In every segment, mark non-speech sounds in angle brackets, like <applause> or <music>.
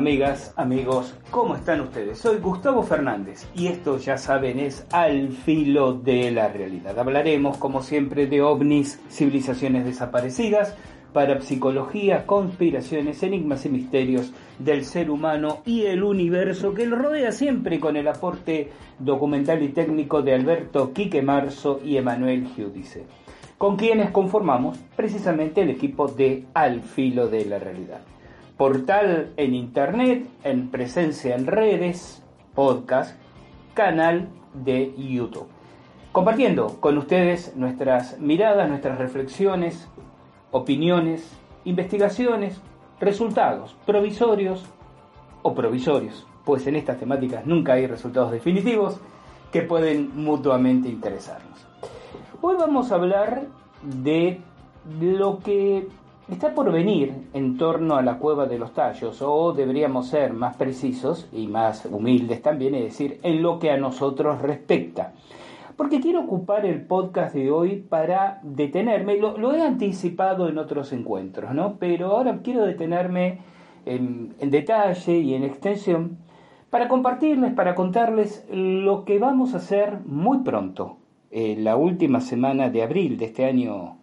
Amigas, amigos, ¿cómo están ustedes? Soy Gustavo Fernández y esto ya saben es Al filo de la realidad. Hablaremos como siempre de ovnis, civilizaciones desaparecidas, parapsicología, conspiraciones, enigmas y misterios del ser humano y el universo que lo rodea siempre con el aporte documental y técnico de Alberto Quique Marzo y Emanuel Giudice, con quienes conformamos precisamente el equipo de Al filo de la realidad portal en internet, en presencia en redes, podcast, canal de YouTube. Compartiendo con ustedes nuestras miradas, nuestras reflexiones, opiniones, investigaciones, resultados provisorios o provisorios, pues en estas temáticas nunca hay resultados definitivos que pueden mutuamente interesarnos. Hoy vamos a hablar de lo que está por venir en torno a la cueva de los tallos, o deberíamos ser más precisos y más humildes también, es decir, en lo que a nosotros respecta. Porque quiero ocupar el podcast de hoy para detenerme, lo, he anticipado en otros encuentros, ¿no? Pero ahora quiero detenerme en, detalle y en extensión para compartirles, para contarles lo que vamos a hacer muy pronto, en la última semana de abril de este año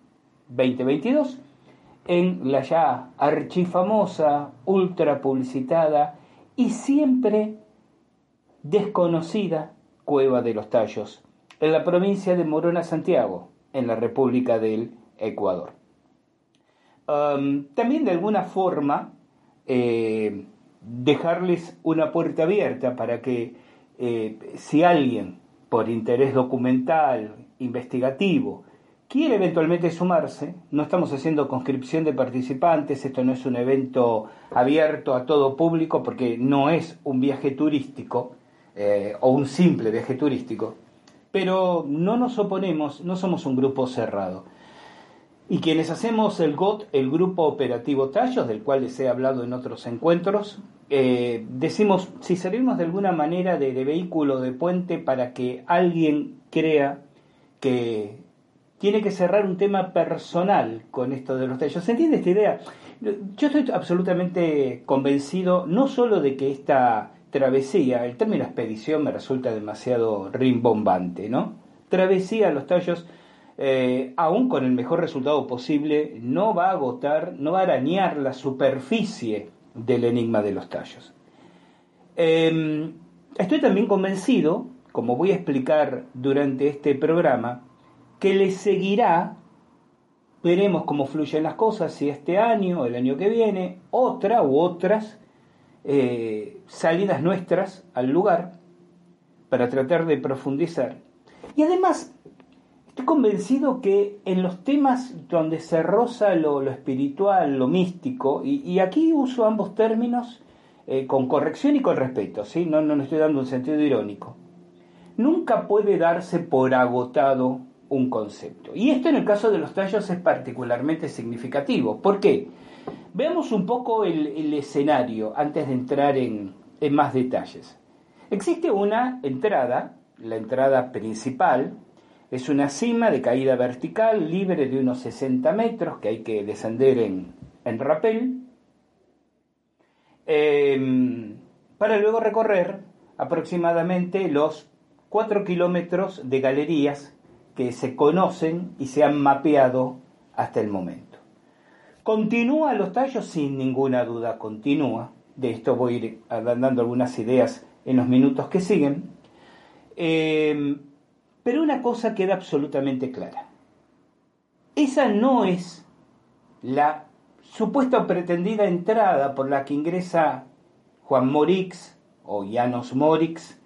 2022 en la ya archifamosa, ultra publicitada y siempre desconocida Cueva de los Tallos, en la provincia de Morona, Santiago, en la República del Ecuador. también de alguna forma eh, dejarles una puerta abierta para que eh, si alguien por interés documental, investigativo, quiere eventualmente sumarse, no estamos haciendo conscripción de participantes, esto no es un evento abierto a todo público porque no es un viaje turístico eh, o un simple viaje turístico, pero no nos oponemos, no somos un grupo cerrado. Y quienes hacemos el GOT, el Grupo Operativo Tallos, del cual les he hablado en otros encuentros, eh, decimos, si servimos de alguna manera de vehículo, de puente, para que alguien crea que tiene que cerrar un tema personal con esto de los tallos. ¿Se entiende esta idea? Yo estoy absolutamente convencido no solo de que esta travesía, el término expedición me resulta demasiado rimbombante, ¿no? Travesía a los tallos, eh, aún con el mejor resultado posible, no va a agotar, no va a arañar la superficie del enigma de los tallos. Em, estoy también convencido, como voy a explicar durante este programa, que le seguirá, veremos cómo fluyen las cosas, si este año o el año que viene, otra u otras eh, salidas nuestras al lugar para tratar de profundizar. Y además, estoy convencido que en los temas donde se roza lo, espiritual, lo místico, y, aquí uso ambos términos eh, con corrección y con respeto, ¿sí? no, no estoy dando un sentido irónico, nunca puede darse por agotado un concepto. Y esto en el caso de los tallos es particularmente significativo. ¿Por qué? Veamos un poco el, escenario antes de entrar en, más detalles. Existe una entrada, la entrada principal, es una cima de caída vertical libre de unos 60 metros que hay que descender en, en rapel, em, para luego recorrer aproximadamente los 4 kilómetros de galerías que se conocen y se han mapeado hasta el momento. Continúa los tallos sin ninguna duda, continúa. De esto voy a ir dando algunas ideas en los minutos que siguen. Em, pero una cosa queda absolutamente clara. Esa no es la supuesta pretendida entrada por la que ingresa Juan Morix o Janos Morix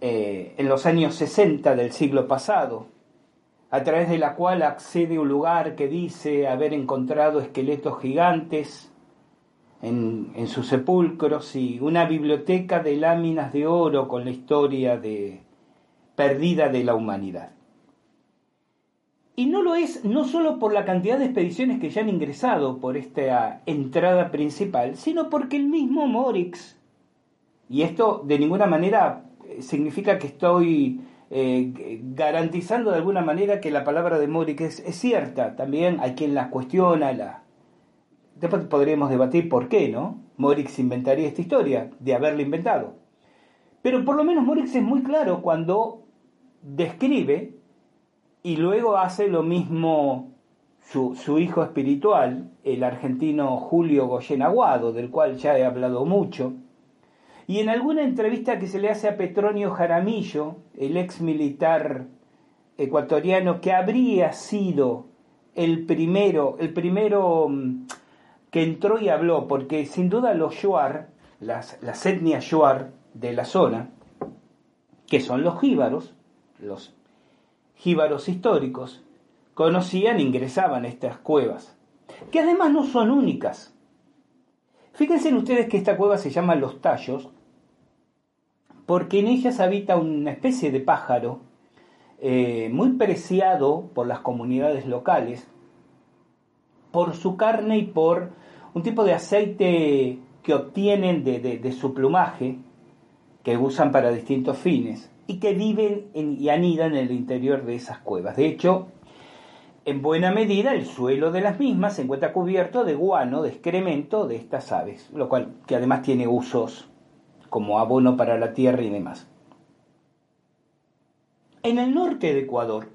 eh, en los años 60 del siglo pasado, a través de la cual accede un lugar que dice haber encontrado esqueletos gigantes en, en sus sepulcros y una biblioteca de láminas de oro con la historia de, perdida de la humanidad. Y no lo es no solo por la cantidad de expediciones que ya han ingresado por esta entrada principal, sino porque el mismo Morix, y esto de ninguna manera significa que estoy eh, garantizando de alguna manera que la palabra de Morix es, cierta. También hay quien la cuestiona, la... después podríamos debatir por qué, ¿no? Morix inventaría esta historia, de haberla inventado. Pero por lo menos Morix es muy claro cuando describe y luego hace lo mismo su, su, hijo espiritual, el argentino Julio Goyen Aguado, del cual ya he hablado mucho, y en alguna entrevista que se le hace a Petronio Jaramillo, el ex militar ecuatoriano que habría sido el primero, el primero mm, que entró y habló, porque sin duda los Shuar, las, las etnias Shuar de la zona, que son los jíbaros, los jíbaros históricos, conocían ingresaban a estas cuevas, que además no son únicas. Fíjense ustedes que esta cueva se llama Los Tallos, porque en ellas habita una especie de pájaro eh, muy preciado por las comunidades locales, por su carne y por un tipo de aceite que obtienen de, su plumaje, que usan para distintos fines, y que viven y anidan en el interior de esas cuevas. De hecho, en buena medida el suelo de las mismas se encuentra cubierto de guano, de excremento de estas aves, lo cual que además tiene usos como abono para la tierra y demás. En el norte de Ecuador,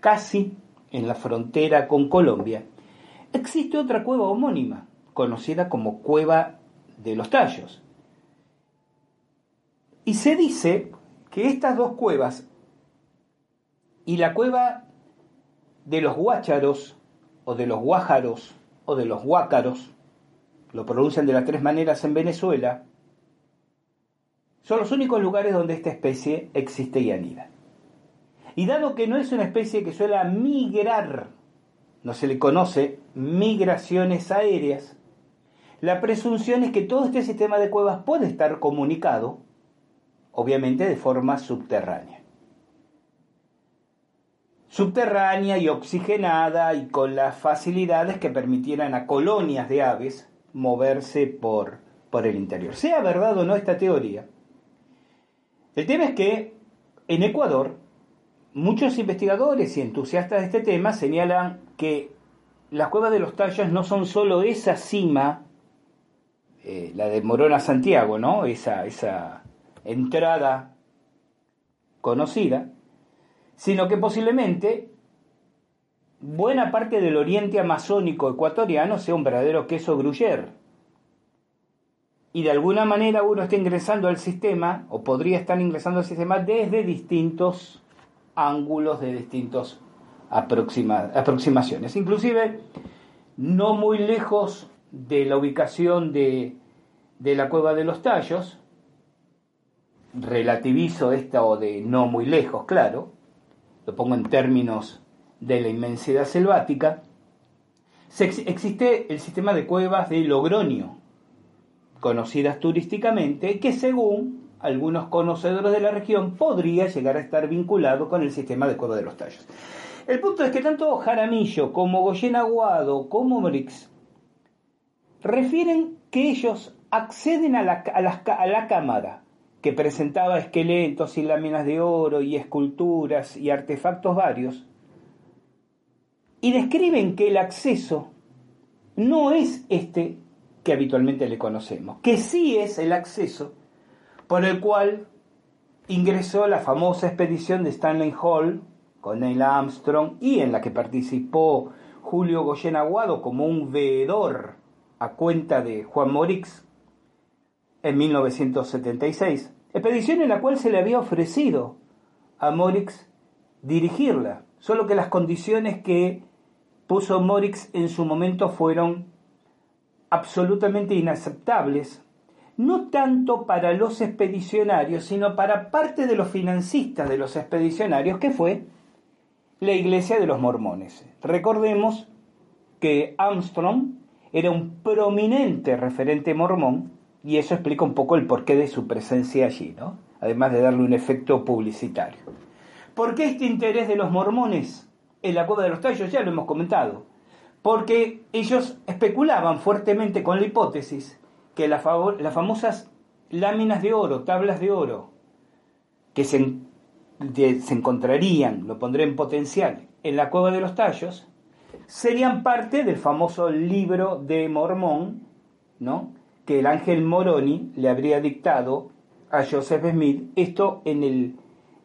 casi en la frontera con Colombia, existe otra cueva homónima, conocida como Cueva de los Tallos. Y se dice que estas dos cuevas y la cueva de los Guácharos o de los Guájaros o de los Huácaros, lo pronuncian de las tres maneras en Venezuela, son los únicos lugares donde esta especie existe y anida. Y dado que no es una especie que suele migrar, no se le conoce migraciones aéreas, la presunción es que todo este sistema de cuevas puede estar comunicado, obviamente de forma subterránea. Subterránea y oxigenada y con las facilidades que permitieran a colonias de aves moverse por, por el interior. Sea verdad o no esta teoría, el tema es que en Ecuador muchos investigadores y entusiastas de este tema señalan que las cuevas de los tallos no son solo esa cima, eh, la de Morona Santiago, ¿no? Esa, esa entrada conocida, sino que posiblemente buena parte del oriente amazónico ecuatoriano sea un verdadero queso gruyere y de alguna manera uno está ingresando al sistema o podría estar ingresando al sistema desde distintos ángulos, de distintas aproximaciones. Inclusive no muy lejos de la ubicación de, de la cueva de los tallos, relativizo esta o de no muy lejos, claro, lo pongo en términos de la inmensidad selvática, existe el sistema de cuevas de Logroño, conocidas turísticamente, que según algunos conocedores de la región podría llegar a estar vinculado con el sistema de Cueva de los Tallos. El punto es que tanto Jaramillo como Goyen Aguado como Brix refieren que ellos acceden a la, a, la, cámara que presentaba esqueletos y láminas de oro y esculturas y artefactos varios, y describen que el acceso no es este que habitualmente le conocemos, que sí es el acceso por el cual ingresó la famosa expedición de Stanley Hall con Neil Armstrong y en la que participó Julio Goyen Aguado como un veedor a cuenta de Juan Morix en 1976, expedición en la cual se le había ofrecido a Morix dirigirla, solo que las condiciones que puso Morix en su momento fueron absolutamente inaceptables, no tanto para los expedicionarios, sino para parte de los financistas de los expedicionarios, que fue la iglesia de los mormones. Recordemos que Armstrong era un prominente referente mormón y eso explica un poco el porqué de su presencia allí, ¿no? Además de darle un efecto publicitario. ¿Por qué este interés de los mormones en la cueva de los tallos? Ya lo hemos comentado. Porque ellos especulaban fuertemente con la hipótesis que las famosas láminas de oro, tablas de oro, que se, se encontrarían, lo pondré en potencial, en la cueva de los tallos, serían parte del famoso libro de Mormón, ¿no? Que el ángel Moroni le habría dictado a Joseph Smith, esto en, el,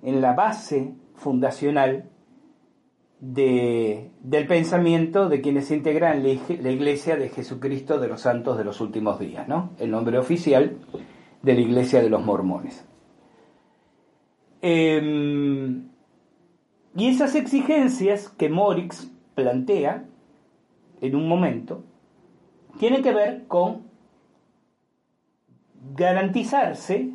en la base fundacional de, del pensamiento de quienes integran la Iglesia de Jesucristo de los Santos de los Últimos Días, ¿no? el nombre oficial de la Iglesia de los Mormones. Em, y esas exigencias que Morix plantea en un momento tiene que ver con garantizarse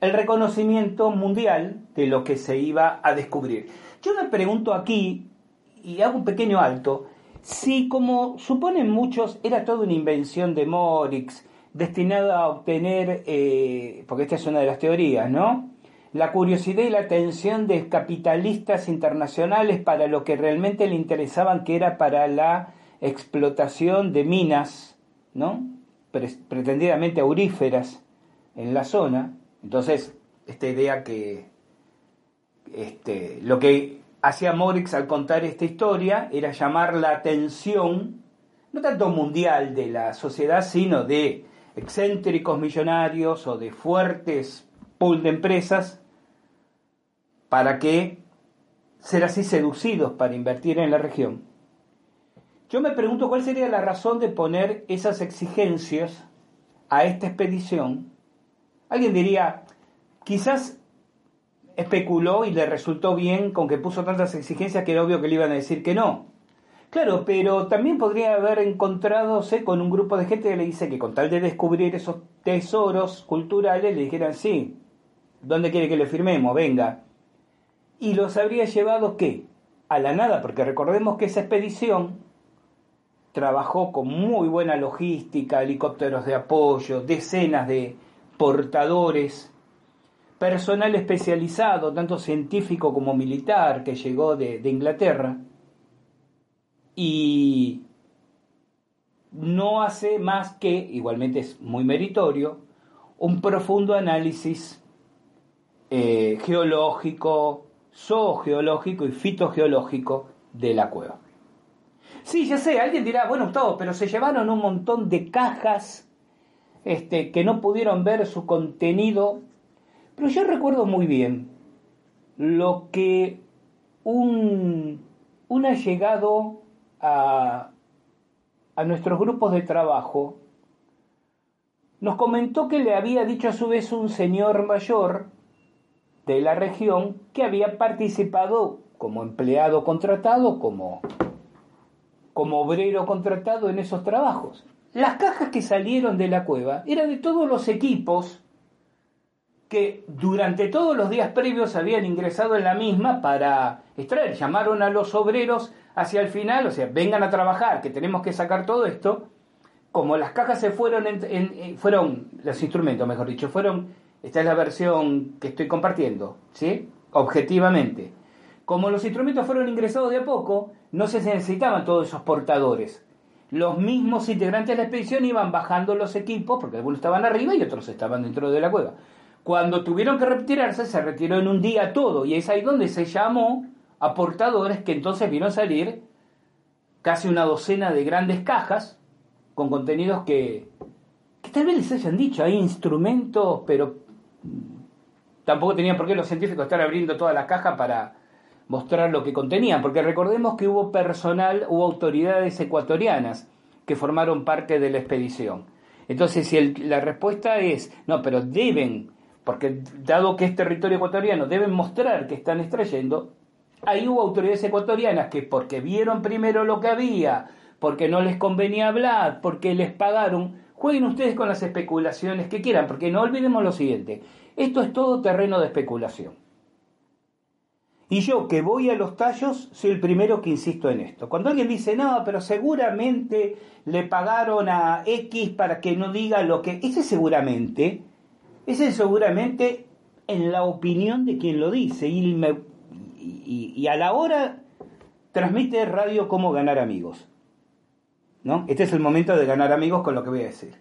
el reconocimiento mundial de lo que se iba a descubrir. Yo me pregunto aquí, y hago un pequeño alto, si como suponen muchos era toda una invención de Morix, destinada a obtener, eh, porque esta es una de las teorías, ¿no? la curiosidad y la atención de capitalistas internacionales para lo que realmente le interesaban, que era para la explotación de minas, ¿no? Pretendidamente auríferas en la zona. Entonces, esta idea que este, lo que hacía Morix al contar esta historia era llamar la atención, no tanto mundial de la sociedad, sino de excéntricos millonarios o de fuertes pool de empresas para que ser así seducidos para invertir en la región. Yo me pregunto cuál sería la razón de poner esas exigencias a esta expedición. Alguien diría, quizás especuló y le resultó bien con que puso tantas exigencias que era obvio que le iban a decir que no. Claro, pero también podría haber encontradose con un grupo de gente que le dice que con tal de descubrir esos tesoros culturales le dijeran sí, ¿dónde quiere que le firmemos? Venga y los habría llevado qué? A la nada, porque recordemos que esa expedición trabajó con muy buena logística, helicópteros de apoyo, decenas de portadores, personal especializado, tanto científico como militar, que llegó de, Inglaterra, y no hace más que, igualmente es muy meritorio, un profundo análisis eh, geológico, zoogeológico y fitogeológico de la cueva. Sí, ya sé, alguien dirá, bueno, Gustavo, pero se llevaron un montón de cajas este, que no pudieron ver su contenido. Pero yo recuerdo muy bien lo que un, un allegado a, a nuestros grupos de trabajo nos comentó que le había dicho a su vez un señor mayor de la región que había participado como empleado contratado, como, como obrero contratado en esos trabajos. Las cajas que salieron de la cueva eran de todos los equipos que durante todos los días previos habían ingresado en la misma para extraer. Llamaron a los obreros hacia el final, o sea, vengan a trabajar, que tenemos que sacar todo esto. Como las cajas se fueron, en, fueron los instrumentos, mejor dicho, fueron esta es la versión que estoy compartiendo, ¿sí? Objetivamente. Como los instrumentos fueron ingresados de a poco, no se necesitaban todos esos portadores. Los mismos integrantes de la expedición iban bajando los equipos, porque algunos estaban arriba y otros estaban dentro de la cueva. Cuando tuvieron que retirarse, se retiró en un día todo, y es ahí donde se llamó a portadores que entonces vino a salir casi una docena de grandes cajas con contenidos que, que tal vez les hayan dicho, hay instrumentos, pero tampoco tenían por qué los científicos estar abriendo toda la caja para mostrar lo que contenían, porque recordemos que hubo personal, hubo autoridades ecuatorianas que formaron parte de la expedición. Entonces, si la respuesta es, no, pero deben, porque dado que es territorio ecuatoriano, deben mostrar que están extrayendo, ahí hubo autoridades ecuatorianas que porque vieron primero lo que había, porque no les convenía hablar, porque les pagaron, jueguen ustedes con las especulaciones que quieran, porque no olvidemos lo siguiente, esto es todo terreno de especulación. Y yo que voy a los tallos soy el primero que insisto en esto. Cuando alguien dice, no, pero seguramente le pagaron a X para que no diga lo que... Ese seguramente, ese seguramente en la opinión de quien lo dice. Y, y, a la hora transmite radio cómo ganar amigos. ¿No? Este es el momento de ganar amigos con lo que voy a decir.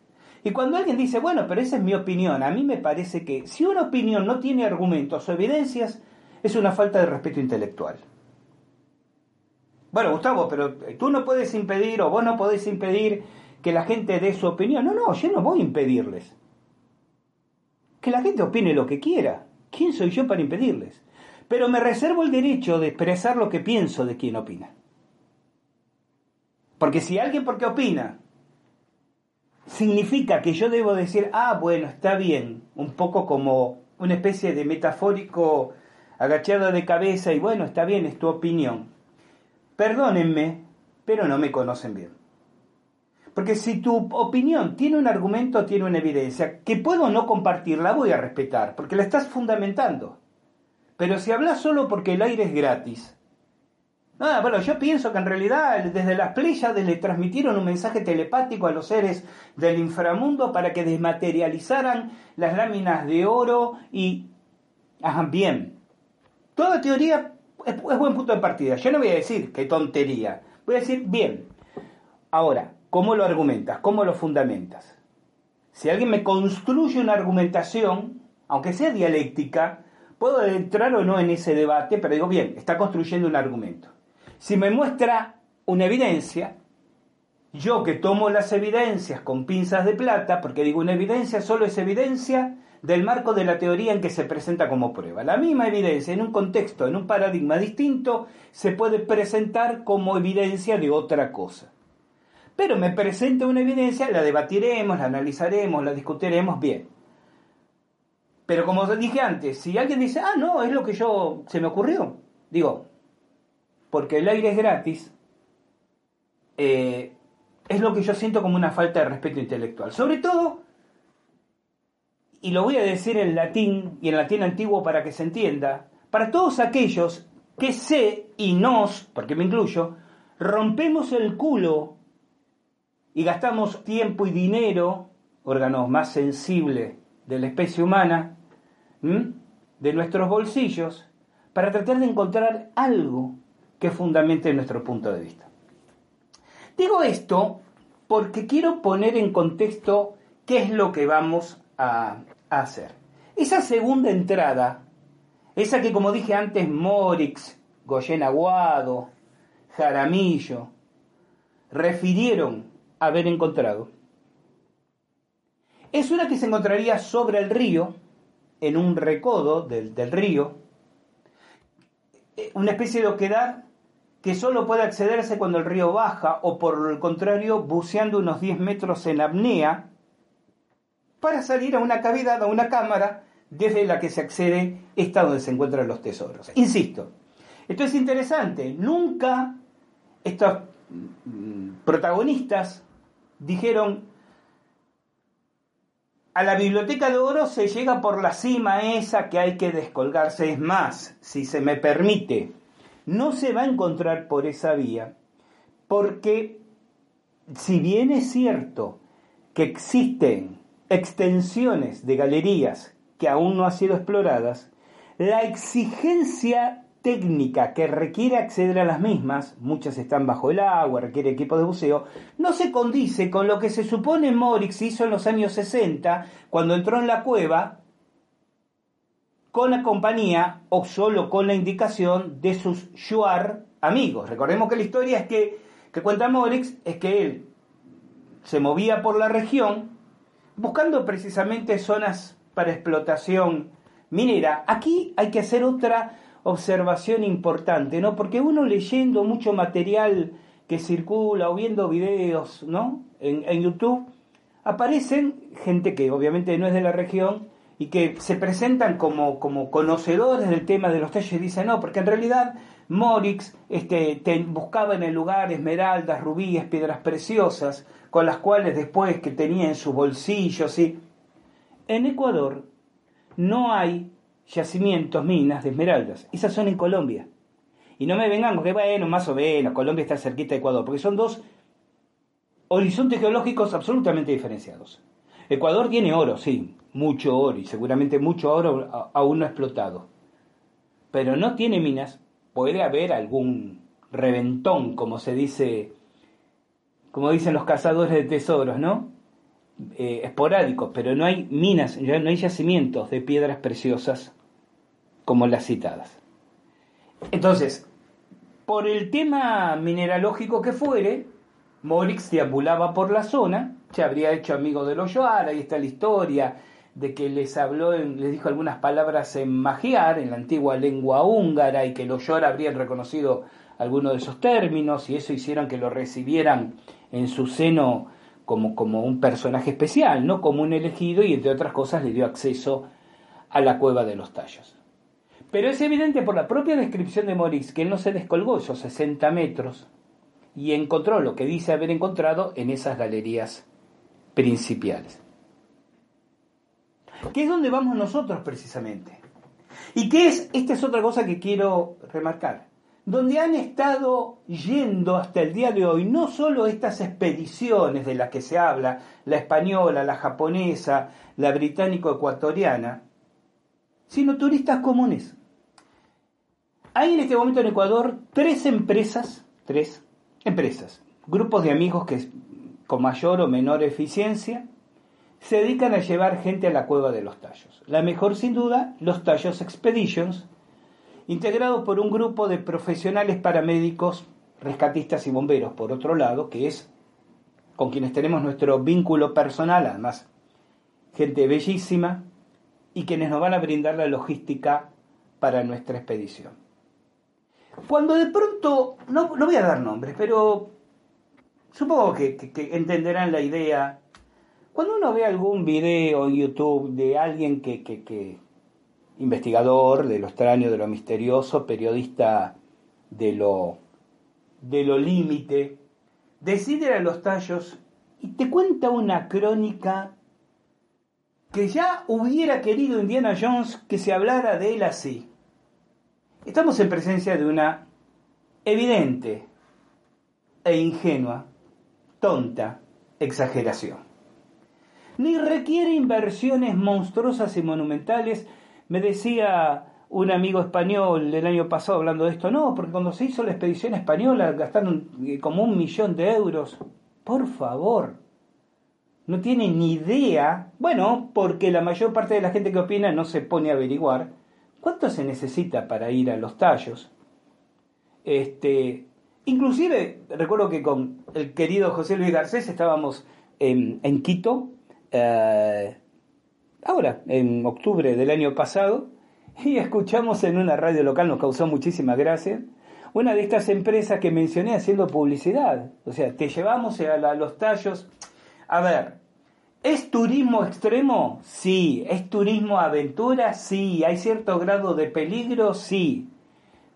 Y cuando alguien dice, bueno, pero esa es mi opinión, a mí me parece que si una opinión no tiene argumentos o evidencias, es una falta de respeto intelectual. Bueno, Gustavo, pero tú no puedes impedir o vos no podés impedir que la gente dé su opinión. No, no, yo no voy a impedirles. Que la gente opine lo que quiera. ¿Quién soy yo para impedirles? Pero me reservo el derecho de expresar lo que pienso de quien opina. Porque si alguien porque opina significa que yo debo decir, ah, bueno, está bien, un poco como una especie de metafórico agachado de cabeza y bueno, está bien, es tu opinión. Perdónenme, pero no me conocen bien. Porque si tu opinión tiene un argumento, tiene una evidencia, que puedo no compartirla, voy a respetar, porque la estás fundamentando. Pero si hablas solo porque el aire es gratis, Ah, bueno, yo pienso que en realidad desde las Pléyades le transmitieron un mensaje telepático a los seres del inframundo para que desmaterializaran las láminas de oro y... Ajá, bien, Toda teoría es, buen punto de partida. Yo no voy a decir qué tontería. Voy a decir, bien. Ahora, ¿cómo lo argumentas? ¿Cómo lo fundamentas? Si alguien me construye una argumentación, aunque sea dialéctica, puedo entrar o no en ese debate, pero digo, bien, está construyendo un argumento. Si me muestra una evidencia, yo que tomo las evidencias con pinzas de plata, porque digo, una evidencia solo es evidencia del marco de la teoría en que se presenta como prueba. La misma evidencia en un contexto, en un paradigma distinto, se puede presentar como evidencia de otra cosa. Pero me presenta una evidencia, la debatiremos, la analizaremos, la discutiremos bien. Pero como dije antes, si alguien dice, ah, no, es lo que yo se me ocurrió, digo, porque el aire es gratis, eh, es lo que yo siento como una falta de respeto intelectual. Sobre todo y lo voy a decir en latín y en latín antiguo para que se entienda, para todos aquellos que sé y nos, porque me incluyo, rompemos el culo y gastamos tiempo y dinero, órganos más sensibles de la especie humana, de nuestros bolsillos, para tratar de encontrar algo que fundamente nuestro punto de vista. Digo esto porque quiero poner en contexto qué es lo que vamos a, hacer. Esa segunda entrada, esa que como dije antes, Morix, Goyen Aguado, Jaramillo, refirieron haber encontrado, es una que se encontraría sobre el río, en un recodo del, del río, una especie de oquedad que solo puede accederse cuando el río baja o por el contrario buceando unos 10 metros en apnea para salir a una cavidad, a una cámara, desde la que se accede esta donde se encuentran los tesoros. Insisto, esto es interesante, nunca estos mm, protagonistas dijeron a la biblioteca de oro se llega por la cima esa que hay que descolgarse. Es más, si se me permite, no se va a encontrar por esa vía, porque si bien es cierto que existen extensiones de galerías que aún no han sido exploradas, la exigencia técnica que requiere acceder a las mismas, muchas están bajo el agua, requiere equipo de buceo, no se condice con lo que se supone Morix hizo en los años 60 cuando entró en la cueva con la compañía o solo con la indicación de sus yuar amigos. Recordemos que la historia es que, que cuenta Morix es que él se movía por la región buscando precisamente zonas para explotación minera. Aquí hay que hacer otra observación importante, ¿no? Porque uno leyendo mucho material que circula o viendo videos, ¿no? En, YouTube, aparecen gente que obviamente no es de la región y que se presentan como, como conocedores del tema de los tallos y dicen no, porque en realidad Morix este, buscaba en el lugar esmeraldas, rubíes, piedras preciosas, con las cuales después que tenía en sus bolsillos. y En Ecuador no hay yacimientos, minas de esmeraldas. Esas son en Colombia. Y no me vengan porque, bueno, más o menos, Colombia está cerquita de Ecuador, porque son dos horizontes geológicos absolutamente diferenciados. Ecuador tiene oro, sí, mucho oro, y seguramente mucho oro aún no explotado. Pero no tiene minas, puede haber algún reventón, como se dice, como dicen los cazadores de tesoros, ¿no? Eh, esporádicos, pero no hay minas, no hay yacimientos de piedras preciosas como las citadas. Entonces, por el tema mineralógico que fuere, Morix deambulaba por la zona, se habría hecho amigo de los Yoar, ahí está la historia de que les habló, les dijo algunas palabras en magiar, en la antigua lengua húngara, y que los Yoar habrían reconocido algunos de esos términos, y eso hicieron que lo recibieran en su seno como, como un personaje especial, no como un elegido, y entre otras cosas le dio acceso a la cueva de los tallos. Pero es evidente por la propia descripción de Morix que él no se descolgó esos 60 metros y encontró lo que dice haber encontrado en esas galerías principales. ¿Qué es donde vamos nosotros precisamente? ¿Y qué es? Esta es otra cosa que quiero remarcar. Donde han estado yendo hasta el día de hoy no solo estas expediciones de las que se habla, la española, la japonesa, la británico-ecuatoriana, sino turistas comunes. Hay en este momento en Ecuador tres empresas, tres empresas, grupos de amigos que con mayor o menor eficiencia se dedican a llevar gente a la cueva de los tallos. La mejor sin duda, los Tallos Expeditions, integrados por un grupo de profesionales paramédicos, rescatistas y bomberos, por otro lado, que es con quienes tenemos nuestro vínculo personal, además, gente bellísima, y quienes nos van a brindar la logística para nuestra expedición. Cuando de pronto, no, voy a dar nombres, pero supongo que, entenderán la idea. Cuando uno ve algún video en YouTube de alguien que, que, investigador de lo extraño, de lo misterioso, periodista de lo, de lo límite, decide a los tallos y te cuenta una crónica que ya hubiera querido Indiana Jones que se hablara de él así. Estamos en presencia de una evidente e ingenua, tonta exageración. Ni requiere inversiones monstruosas y monumentales, me decía un amigo español el año pasado hablando de esto, no, porque cuando se hizo la expedición española gastaron eh, como un millón de euros. Por favor, no tiene ni idea, bueno, porque la mayor parte de la gente que opina no se pone a averiguar, ¿Cuánto se necesita para ir a los tallos? Este, inclusive, recuerdo que con el querido José Luis Garcés estábamos en, Quito, eh, ahora, en octubre del año pasado, <laughs> y escuchamos en una radio local, nos causó muchísima gracia, una de estas empresas que mencioné haciendo publicidad. O sea, te llevamos a los tallos. A ver, ¿Es turismo extremo? Sí. ¿Es turismo aventura? Sí. ¿Hay cierto grado de peligro? Sí.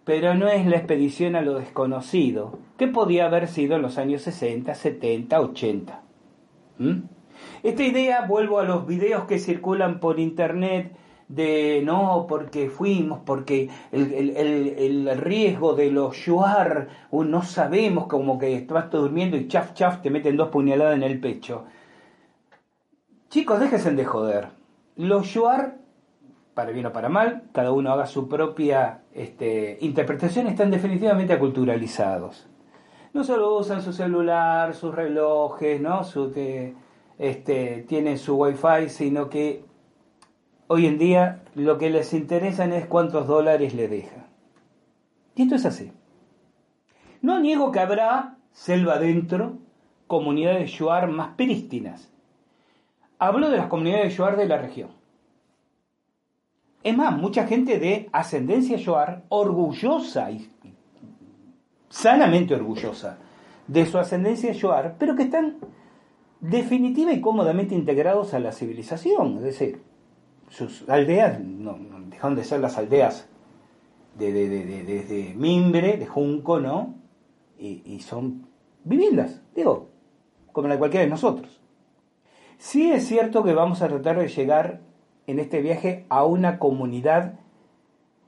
Pero no es la expedición a lo desconocido, que podía haber sido en los años 60, 70, 80. Esta idea, vuelvo a los videos que circulan por internet, de no, porque fuimos, porque el, riesgo de los yuar, no sabemos, como que estás durmiendo y chaf, chaf, te meten dos puñaladas en el pecho. Chicos, déjense de joder. Los Yuar, para bien o para mal, cada uno haga su propia este, interpretación, están definitivamente aculturalizados. No solo usan su celular, sus relojes, ¿no? Su, que, este, tienen su wifi, sino que hoy en día lo que les interesa es cuántos dólares le deja. Y esto es así. No niego que habrá, selva adentro, comunidades shuar más prístinas. Hablo de las comunidades shuar de la región. Es más, mucha gente de ascendencia shuar, orgullosa y sanamente orgullosa de su ascendencia shuar, pero que están definitiva y cómodamente integrados a la civilización. Es decir, sus aldeas no, dejaron de ser las aldeas de, de, mimbre, de junco, ¿no? Y, son viviendas, digo, como la de cualquiera de nosotros. Sí es cierto que vamos a tratar de llegar en este viaje a una comunidad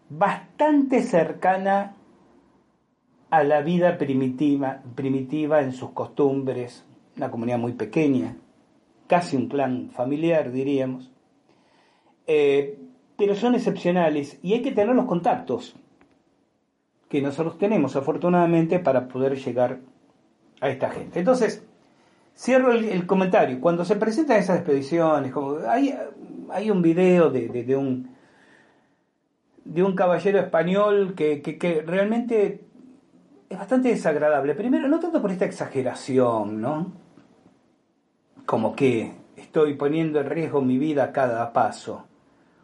bastante cercana a la vida primitiva, primitiva en sus costumbres, una comunidad muy pequeña, casi un clan familiar, diríamos, eh, pero son excepcionales y hay que tener los contactos que nosotros tenemos, afortunadamente, para poder llegar a esta gente. Entonces, cierro el, comentario. Cuando se presentan esas expediciones, como hay, hay un video de, un de un caballero español que, que realmente es bastante desagradable. Primero, no tanto por esta exageración, ¿no? Como que estoy poniendo en riesgo mi vida a cada paso.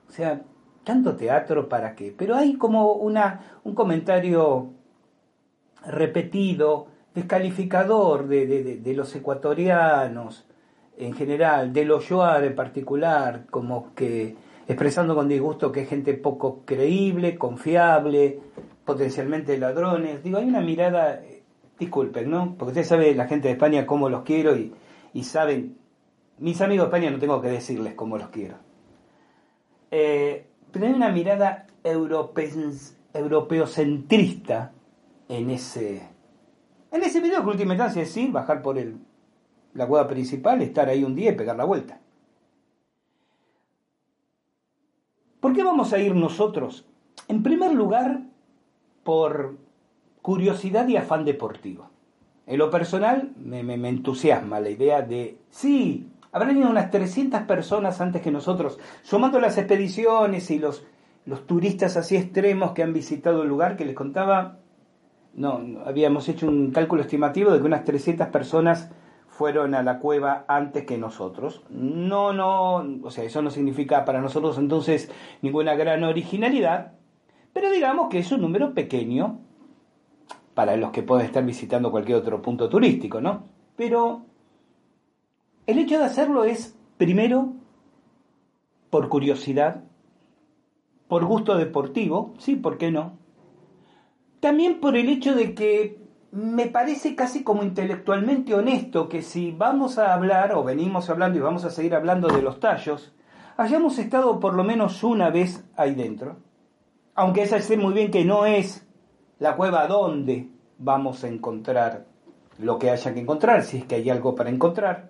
O sea, tanto teatro para qué. Pero hay como una, un comentario repetido, descalificador de, los ecuatorianos en general, de los en particular, como que expresando con disgusto que es gente poco creíble, confiable, potencialmente ladrones. Digo, hay una mirada, eh, disculpen, ¿no? Porque usted sabe la gente de España cómo los quiero y, y saben, mis amigos de España no tengo que decirles cómo los quiero. Eh, pero hay una mirada europeocentrista en ese, en ese video que última instancia es ir, bajar por el, la cueva principal, estar ahí un día y pegar la vuelta. ¿Por qué vamos a ir nosotros? En primer lugar, por curiosidad y afán deportivo. En lo personal, me, entusiasma la idea de, sí, habrán ido unas 300 personas antes que nosotros, sumando las expediciones y los, los turistas así extremos que han visitado el lugar que les contaba. No, habíamos hecho un cálculo estimativo de que unas 300 personas fueron a la cueva antes que nosotros. No, no, o sea, eso no significa para nosotros entonces ninguna gran originalidad, pero digamos que es un número pequeño para los que pueden estar visitando cualquier otro punto turístico, ¿no? Pero el hecho de hacerlo es, primero, por curiosidad, por gusto deportivo, sí, ¿por qué no? También por el hecho de que me parece casi como intelectualmente honesto que si vamos a hablar, o venimos hablando y vamos a seguir hablando de los tallos, hayamos estado por lo menos una vez ahí dentro. Aunque esa sé muy bien que no es la cueva donde vamos a encontrar lo que haya que encontrar, si es que hay algo para encontrar.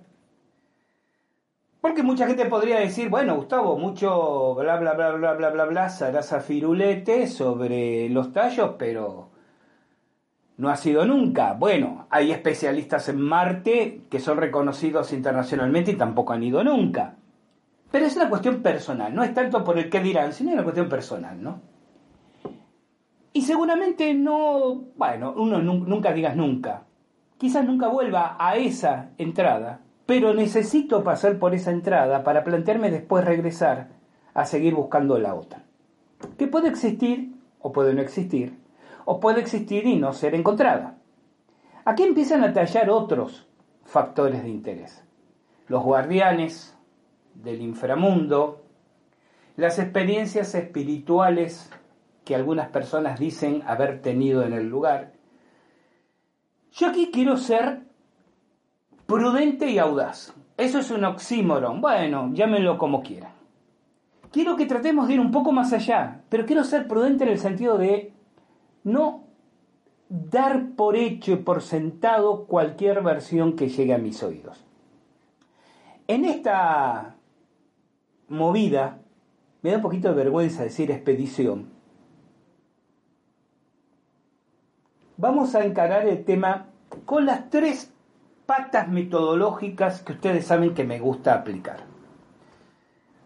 Porque mucha gente podría decir, bueno, Gustavo, mucho bla bla bla bla bla bla bla, firulete sobre los tallos, pero no ha sido nunca. Bueno, hay especialistas en Marte que son reconocidos internacionalmente y tampoco han ido nunca. Pero es una cuestión personal, no es tanto por el qué dirán, sino una cuestión personal, ¿no? Y seguramente no, bueno, uno nunca digas nunca. Quizás nunca vuelva a esa entrada, pero necesito pasar por esa entrada para plantearme después regresar a seguir buscando la otra. Que puede existir o puede no existir, o puede existir y no ser encontrada. Aquí empiezan a tallar otros factores de interés. Los guardianes del inframundo, las experiencias espirituales que algunas personas dicen haber tenido en el lugar. Yo aquí quiero ser prudente y audaz. Eso es un oxímoron. Bueno, llámenlo como quieran. Quiero que tratemos de ir un poco más allá, pero quiero ser prudente en el sentido de no dar por hecho y por sentado cualquier versión que llegue a mis oídos. En esta movida, me da un poquito de vergüenza decir expedición, vamos a encarar el tema con las tres patas metodológicas que ustedes saben que me gusta aplicar.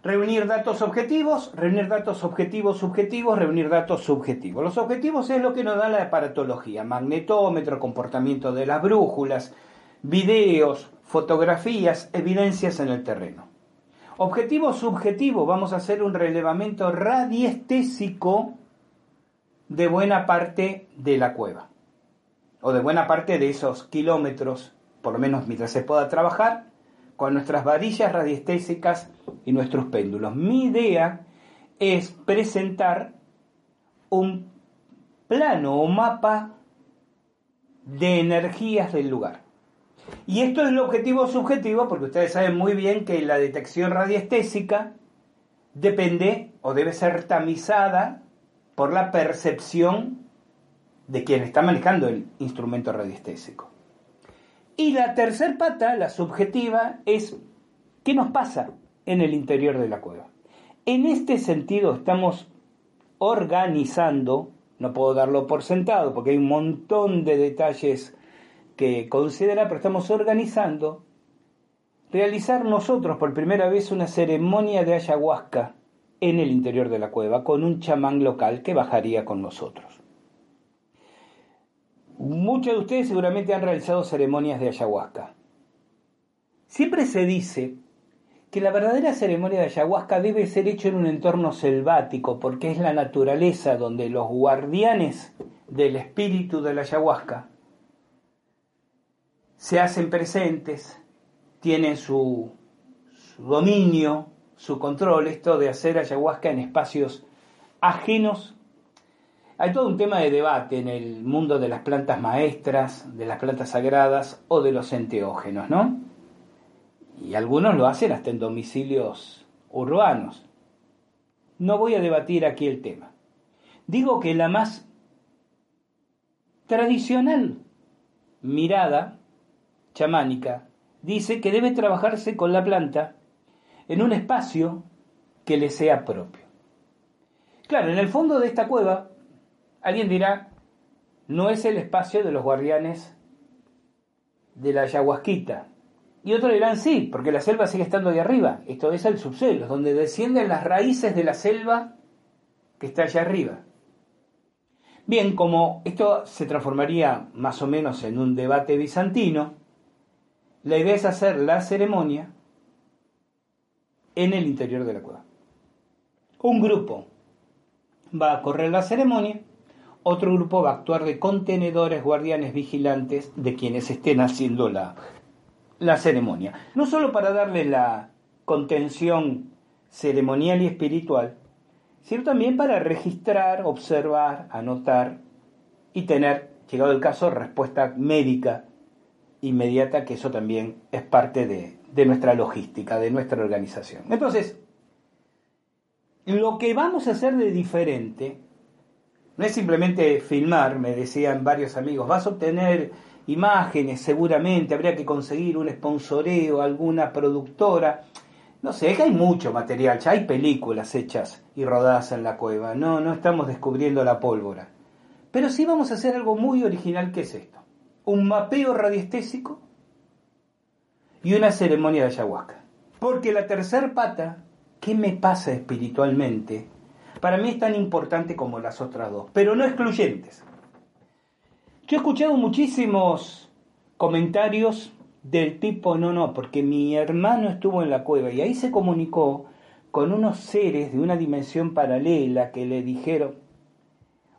Reunir datos objetivos, reunir datos objetivos subjetivos, reunir datos subjetivos. Los objetivos es lo que nos da la aparatología, magnetómetro, comportamiento de las brújulas, videos, fotografías, evidencias en el terreno. Objetivo subjetivo, vamos a hacer un relevamiento radiestésico de buena parte de la cueva, o de buena parte de esos kilómetros, por lo menos mientras se pueda trabajar, con nuestras varillas radiestésicas y nuestros péndulos. Mi idea es presentar un plano o mapa de energías del lugar. Y esto es el objetivo subjetivo porque ustedes saben muy bien que la detección radiestésica depende o debe ser tamizada por la percepción de quien está manejando el instrumento radiestésico. Y la tercer pata, la subjetiva, es qué nos pasa en el interior de la cueva. En este sentido estamos organizando, no puedo darlo por sentado porque hay un montón de detalles que considera, pero estamos organizando realizar nosotros por primera vez una ceremonia de ayahuasca en el interior de la cueva con un chamán local que bajaría con nosotros. Muchos de ustedes seguramente han realizado ceremonias de ayahuasca. Siempre se dice que la verdadera ceremonia de ayahuasca debe ser hecha en un entorno selvático, porque es la naturaleza donde los guardianes del espíritu de la ayahuasca se hacen presentes, tienen su, su dominio, su control, esto de hacer ayahuasca en espacios ajenos. Hay todo un tema de debate en el mundo de las plantas maestras, de las plantas sagradas o de los enteógenos, ¿no? Y algunos lo hacen hasta en domicilios urbanos. No voy a debatir aquí el tema. Digo que la más tradicional mirada chamánica dice que debe trabajarse con la planta en un espacio que le sea propio. Claro, en el fondo de esta cueva, alguien dirá, no es el espacio de los guardianes de la ayahuasquita. Y otros dirán, sí, porque la selva sigue estando ahí arriba. Esto es el subsuelo, donde descienden las raíces de la selva que está allá arriba. Bien, como esto se transformaría más o menos en un debate bizantino, la idea es hacer la ceremonia en el interior de la cueva. Un grupo va a correr la ceremonia, otro grupo va a actuar de contenedores, guardianes, vigilantes de quienes estén haciendo la, la ceremonia. No solo para darle la contención ceremonial y espiritual, sino también para registrar, observar, anotar y tener, llegado el caso, respuesta médica inmediata, que eso también es parte de, de nuestra logística, de nuestra organización. Entonces, lo que vamos a hacer de diferente no es simplemente filmar, me decían varios amigos, vas a obtener imágenes seguramente, habría que conseguir un sponsoreo, alguna productora. No sé, es que hay mucho material, ya hay películas hechas y rodadas en la cueva, no, no estamos descubriendo la pólvora. Pero sí vamos a hacer algo muy original que es esto, un mapeo radiestésico y una ceremonia de ayahuasca. Porque la tercer pata, ¿qué me pasa espiritualmente? Para mí es tan importante como las otras dos, pero no excluyentes. Yo he escuchado muchísimos comentarios del tipo, no, no, porque mi hermano estuvo en la cueva y ahí se comunicó con unos seres de una dimensión paralela que le dijeron,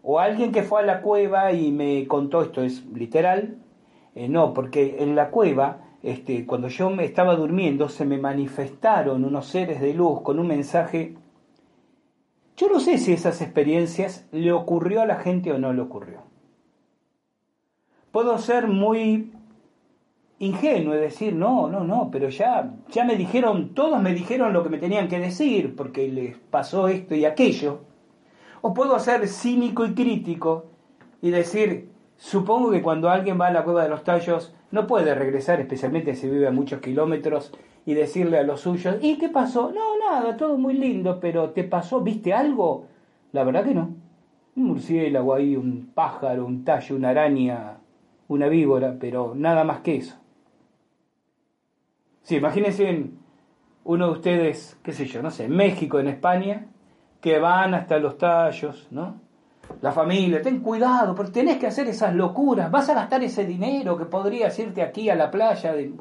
o alguien que fue a la cueva y me contó, esto es literal, eh, no, porque en la cueva este, cuando yo me estaba durmiendo, se me manifestaron unos seres de luz con un mensaje. Yo no sé si esas experiencias le ocurrió a la gente o no le ocurrió. Puedo ser muy ingenuo y decir, no, no, no, pero ya, ya me dijeron, todos me dijeron lo que me tenían que decir, porque les pasó esto y aquello. O puedo ser cínico y crítico y decir, supongo que cuando alguien va a la cueva de los tallos no puede regresar, especialmente si vive a muchos kilómetros, y decirle a los suyos, ¿y qué pasó? No, nada, todo muy lindo, pero ¿te pasó? ¿Viste algo? La verdad que no. Un murciélago ahí, un pájaro, un tallo, una araña, una víbora, pero nada más que eso. Sí, imagínense uno de ustedes, qué sé yo, no sé, en México, en España, que van hasta los tallos, ¿no? La familia, ten cuidado, porque tenés que hacer esas locuras, vas a gastar ese dinero que podrías irte aquí a la playa. De...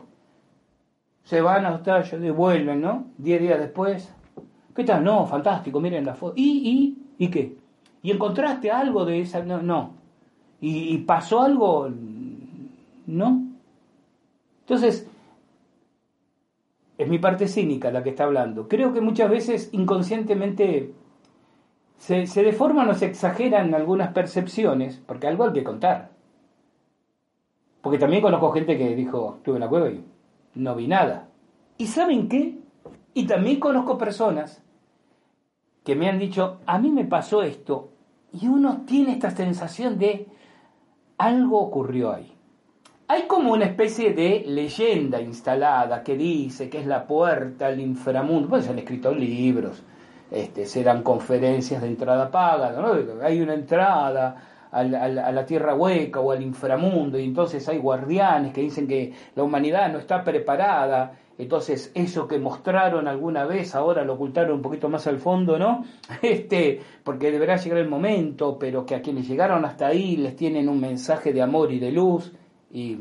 Se van a tallos, devuelven, ¿no? Diez días después. ¿Qué tal? No, fantástico, miren la foto. ¿Y, y, y qué? ¿Y encontraste algo de esa? No. no. ¿Y, ¿Y pasó algo? No. Entonces, es mi parte cínica la que está hablando. Creo que muchas veces inconscientemente se, se deforman o se exageran algunas percepciones, porque algo hay que contar. Porque también conozco gente que dijo, estuve en la cueva y no vi nada. ¿Y saben qué? Y también conozco personas que me han dicho, a mí me pasó esto, y uno tiene esta sensación de algo ocurrió ahí. Hay como una especie de leyenda instalada que dice que es la puerta al inframundo. Pues se han escrito libros, este, se dan conferencias de entrada paga, ¿no? hay una entrada a la, tierra hueca o al inframundo y entonces hay guardianes que dicen que la humanidad no está preparada, entonces eso que mostraron alguna vez ahora lo ocultaron un poquito más al fondo, ¿no? <laughs> Este, porque deberá llegar el momento, pero que a quienes llegaron hasta ahí les tienen un mensaje de amor y de luz y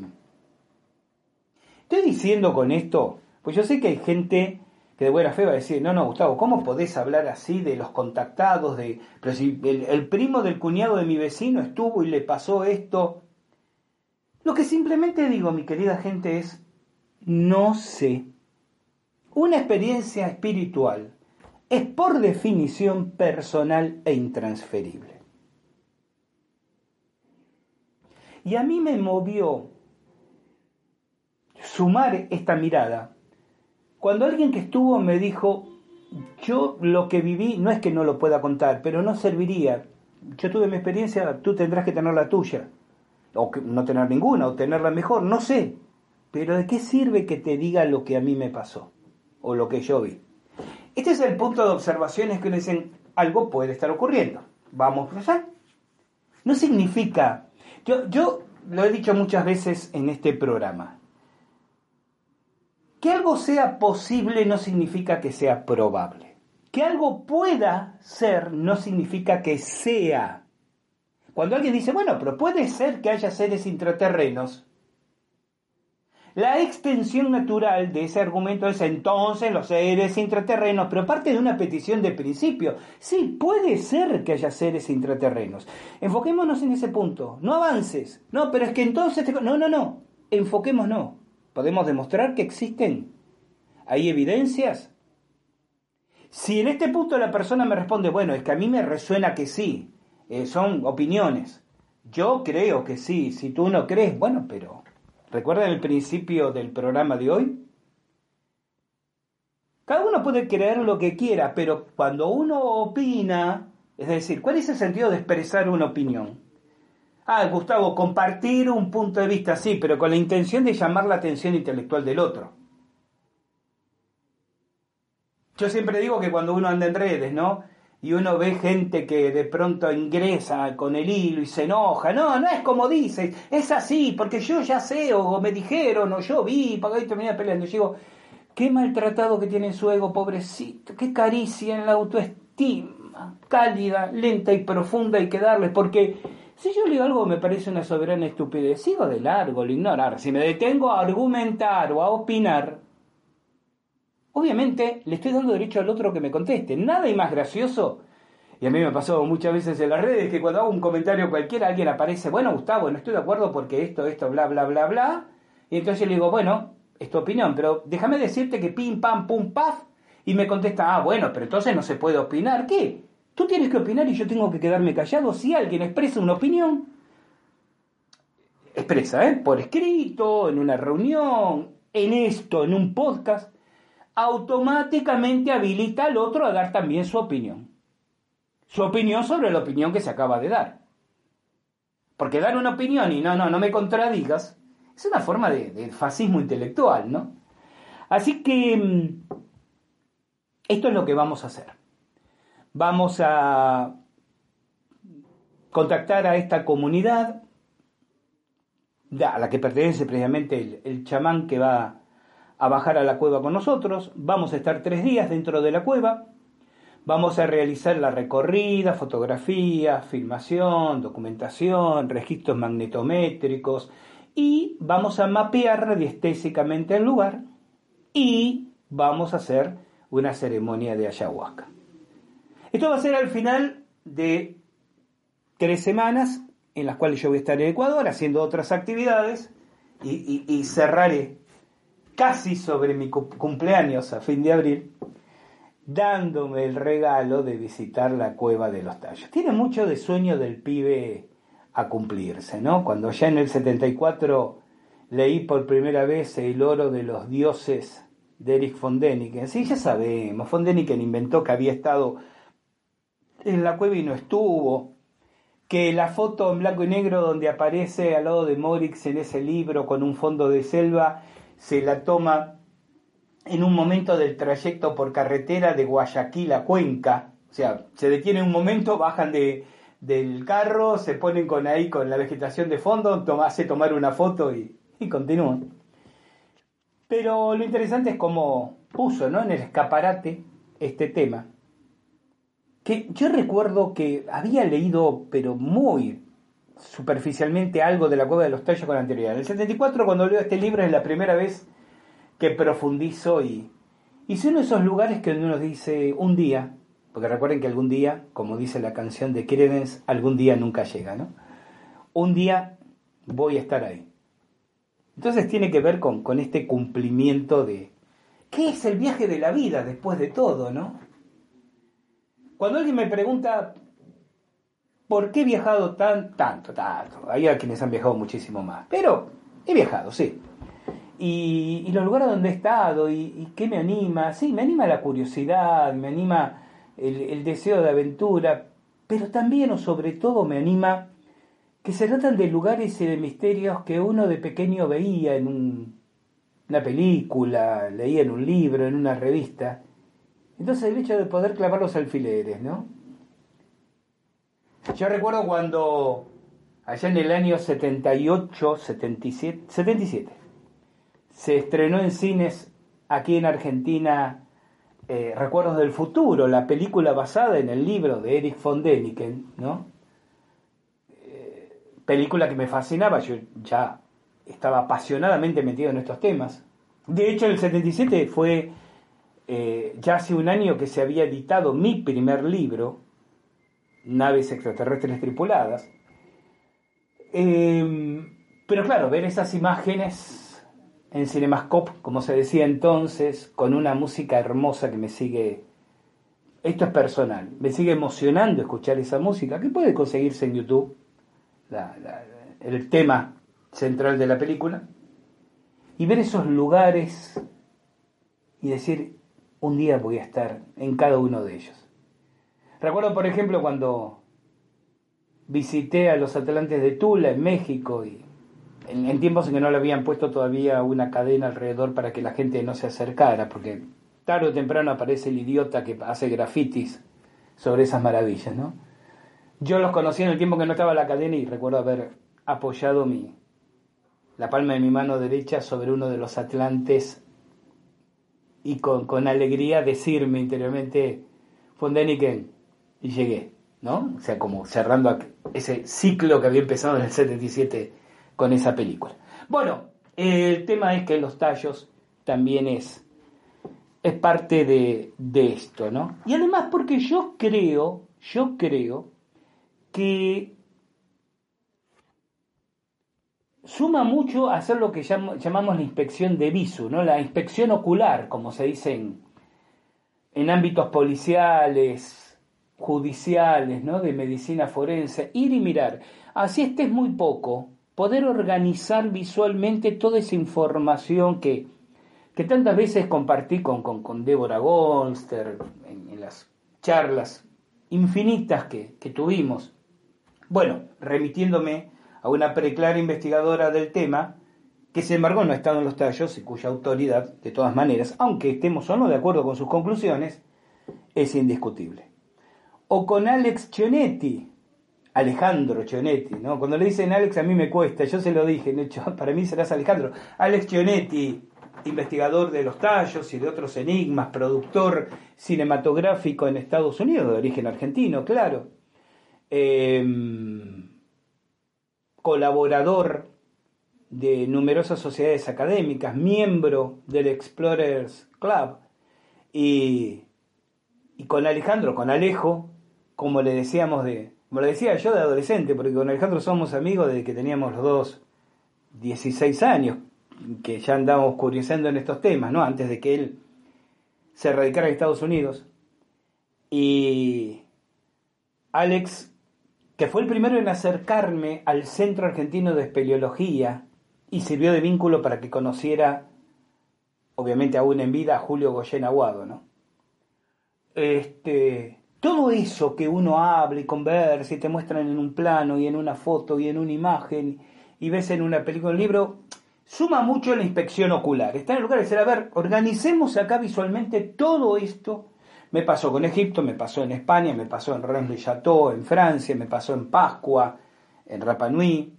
estoy diciendo con esto, pues yo sé que hay gente que de buena fe va a decir, no, no, Gustavo, ¿cómo podés hablar así de los contactados? De, pero si el, primo del cuñado de mi vecino estuvo y le pasó esto. Lo que simplemente digo, mi querida gente, es, no sé. Una experiencia espiritual es por definición personal e intransferible. Y a mí me movió sumar esta mirada cuando alguien que estuvo me dijo, yo lo que viví no es que no lo pueda contar, pero no serviría. Yo tuve mi experiencia, tú tendrás que tener la tuya. O no tener ninguna, o tenerla mejor, no sé. Pero ¿de qué sirve que te diga lo que a mí me pasó? O lo que yo vi. Este es el punto de observaciones que dicen, algo puede estar ocurriendo. Vamos a allá. No significa yo, yo lo he dicho muchas veces en este programa. Que algo sea posible no significa que sea probable. Que algo pueda ser no significa que sea. Cuando alguien dice, bueno, pero puede ser que haya seres intraterrenos, la extensión natural de ese argumento es entonces los seres intraterrenos, pero parte de una petición de principio. Sí, puede ser que haya seres intraterrenos. Enfoquémonos en ese punto. No avances. No, pero es que entonces... No, no, no. Enfoquémonos. ¿Podemos demostrar que existen? ¿Hay evidencias? Si en este punto la persona me responde, bueno, es que a mí me resuena que sí, eh, son opiniones. Yo creo que sí, si tú no crees, bueno, pero ¿Recuerdan el principio del programa de hoy? Cada uno puede creer lo que quiera, pero cuando uno opina, es decir, ¿cuál es el sentido de expresar una opinión? Ah, Gustavo, compartir un punto de vista, sí, pero con la intención de llamar la atención intelectual del otro. Yo siempre digo que cuando uno anda en redes, ¿no? y uno ve gente que de pronto ingresa con el hilo y se enoja. No, no es como dices, es así, porque yo ya sé, o me dijeron, o yo vi, para ahí terminé peleando. Yo digo, qué maltratado que tiene su ego, pobrecito, qué caricia en la autoestima, cálida, lenta y profunda hay que darles, porque si yo le digo algo me parece una soberana estupidez, sigo de largo, lo ignorar. Si me detengo a argumentar o a opinar, obviamente le estoy dando derecho al otro que me conteste. Nada hay más gracioso. Y a mí me pasó muchas veces en las redes que cuando hago un comentario cualquiera, alguien aparece, bueno, Gustavo, no estoy de acuerdo porque esto, esto, bla, bla, bla, bla. Y entonces yo le digo, bueno, es tu opinión, pero déjame decirte que pim, pam, pum, paf. Y me contesta, ah, bueno, pero entonces no se puede opinar. ¿Qué? Tú tienes que opinar y yo tengo que quedarme callado. Si alguien expresa una opinión, expresa, ¿eh? Por escrito, en una reunión, en esto, en un podcast, automáticamente habilita al otro a dar también su opinión. Su opinión sobre la opinión que se acaba de dar. Porque dar una opinión y no, no, no me contradigas, es una forma de, fascismo intelectual, ¿no? Así que mm, esto es lo que vamos a hacer. Vamos a contactar a esta comunidad a la que pertenece precisamente el chamán que va a bajar a la cueva con nosotros, vamos a estar tres días dentro de la cueva, vamos a realizar la recorrida, fotografía, filmación, documentación, registros magnetométricos y vamos a mapear radiestésicamente el lugar y vamos a hacer una ceremonia de ayahuasca. Esto va a ser al final de tres semanas en las cuales yo voy a estar en Ecuador haciendo otras actividades y, cerraré casi sobre mi cumpleaños a fin de abril dándome el regalo de visitar la cueva de los tallos. Tiene mucho de sueño del pibe a cumplirse, ¿no? Cuando ya en el 74 leí por primera vez El oro de los dioses de Erich von Däniken. Sí, ya sabemos, von Däniken inventó que había estado en la cueva y no estuvo, que la foto en blanco y negro donde aparece al lado de Morix en ese libro con un fondo de selva se la toma en un momento del trayecto por carretera de Guayaquil a Cuenca. O sea, se detiene un momento, bajan de, del carro, se ponen con ahí con la vegetación de fondo, toma, hace tomar una foto y, y continúan. Pero lo interesante es cómo puso ¿no? en el escaparate este tema que yo recuerdo que había leído, pero muy superficialmente, algo de la Cueva de los Tallos con anterioridad. En el 74, cuando leo este libro, es la primera vez que profundizo y hice uno de esos lugares que uno dice un día, porque recuerden que algún día, como dice la canción de Credence, algún día nunca llega, ¿no? Un día voy a estar ahí. Entonces tiene que ver con, con este cumplimiento de qué es el viaje de la vida después de todo, ¿no? Cuando alguien me pregunta por qué he viajado tan, tanto, tanto, hay a quienes han viajado muchísimo más, pero he viajado, sí. Y, los lugares donde he estado y, qué me anima, sí, me anima la curiosidad, me anima el, deseo de aventura, pero también o sobre todo me anima que se tratan de lugares y de misterios que uno de pequeño veía en una película, leía en un libro, en una revista, entonces el hecho de poder clavar los alfileres, ¿no? Yo recuerdo cuando, allá en el año 78, 77, 77, se estrenó en cines aquí en Argentina eh, Recuerdos del Futuro, la película basada en el libro de Erich von Däniken, ¿no? Eh, película que me fascinaba, yo ya estaba apasionadamente metido en estos temas. De hecho, el 77 fue eh, ya hace un año que se había editado mi primer libro, Naves extraterrestres tripuladas. Em, pero claro, ver esas imágenes en Cinemascope, como se decía entonces, con una música hermosa que me sigue, esto es personal, me sigue emocionando escuchar esa música, que puede conseguirse en YouTube, el tema central de la película, y ver esos lugares y decir, un día voy a estar en cada uno de ellos. Recuerdo, por ejemplo, cuando visité a los Atlantes de Tula en México y en, tiempos en que no le habían puesto todavía una cadena alrededor para que la gente no se acercara, porque tarde o temprano aparece el idiota que hace grafitis sobre esas maravillas, ¿no? Yo los conocí en el tiempo que no estaba la cadena y recuerdo haber apoyado mi, la palma de mi mano derecha sobre uno de los atlantes y con, con alegría decirme interiormente, Fondeniken, y llegué, ¿no? O sea, como cerrando ese ciclo que había empezado en el 77 con esa película. Bueno, el tema es que los tallos también es, es parte de, de esto, ¿no? Y además porque yo creo, yo creo que suma mucho hacer lo que llamamos la inspección de visu, ¿no? la inspección ocular, como se dice en, ámbitos policiales, judiciales, ¿no? de medicina forense, ir y mirar. Así estés muy poco, poder organizar visualmente toda esa información que, que tantas veces compartí con, con, con Débora Gonster en, en, las charlas infinitas que, que tuvimos. Bueno, remitiéndome a una preclara investigadora del tema, que sin embargo no ha estado en los tallos y cuya autoridad, de todas maneras, aunque estemos o no de acuerdo con sus conclusiones, es indiscutible. O con Alex Cionetti, Alejandro Chionetti, ¿no? Cuando le dicen Alex a mí me cuesta, yo se lo dije, de hecho, <laughs> para mí serás Alejandro. Alex Chionetti, investigador de los tallos y de otros enigmas, productor cinematográfico en Estados Unidos, de origen argentino, claro. Em, colaborador de numerosas sociedades académicas, miembro del Explorers Club. Y, y con Alejandro, con Alejo, como le decíamos de, como le decía yo de adolescente, porque con Alejandro somos amigos desde que teníamos los dos 16 años, que ya andábamos curiosando en estos temas, ¿no? Antes de que él se radicara en Estados Unidos. Y Alex, que fue el primero en acercarme al Centro Argentino de Espeleología y sirvió de vínculo para que conociera, obviamente aún en vida, a Julio Goyen Aguado, ¿no? Este, todo eso que uno habla y conversa y te muestran en un plano y en una foto y en una imagen y ves en una película, un libro, suma mucho la inspección ocular. Está en el lugar de decir, a ver, organicemos acá visualmente todo esto. Me pasó con Egipto, me pasó en España, me pasó en Rennes le Chateau, en Francia, me pasó en Pascua, en Rapa Nui,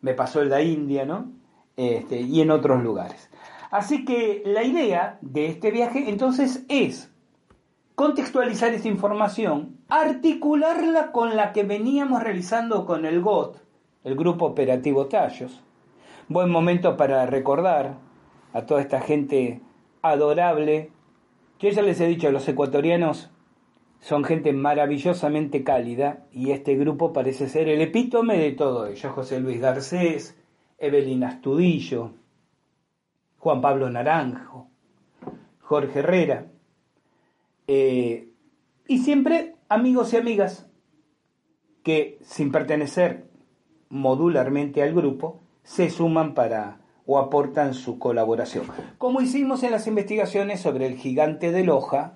me pasó en la India, ¿no? Este, y en otros lugares. Así que la idea de este viaje entonces es contextualizar esa información, articularla con la que veníamos realizando con el GOT, el Grupo Operativo Tallos, Buen momento para recordar a toda esta gente adorable, que ya les he dicho, los ecuatorianos son gente maravillosamente cálida y este grupo parece ser el epítome de todo ello. José Luis Garcés, Evelina Astudillo, Juan Pablo Naranjo, Jorge Herrera, eh, y siempre amigos y amigas que sin pertenecer modularmente al grupo, se suman para o aportan su colaboración. Como hicimos en las investigaciones sobre el gigante de Loja,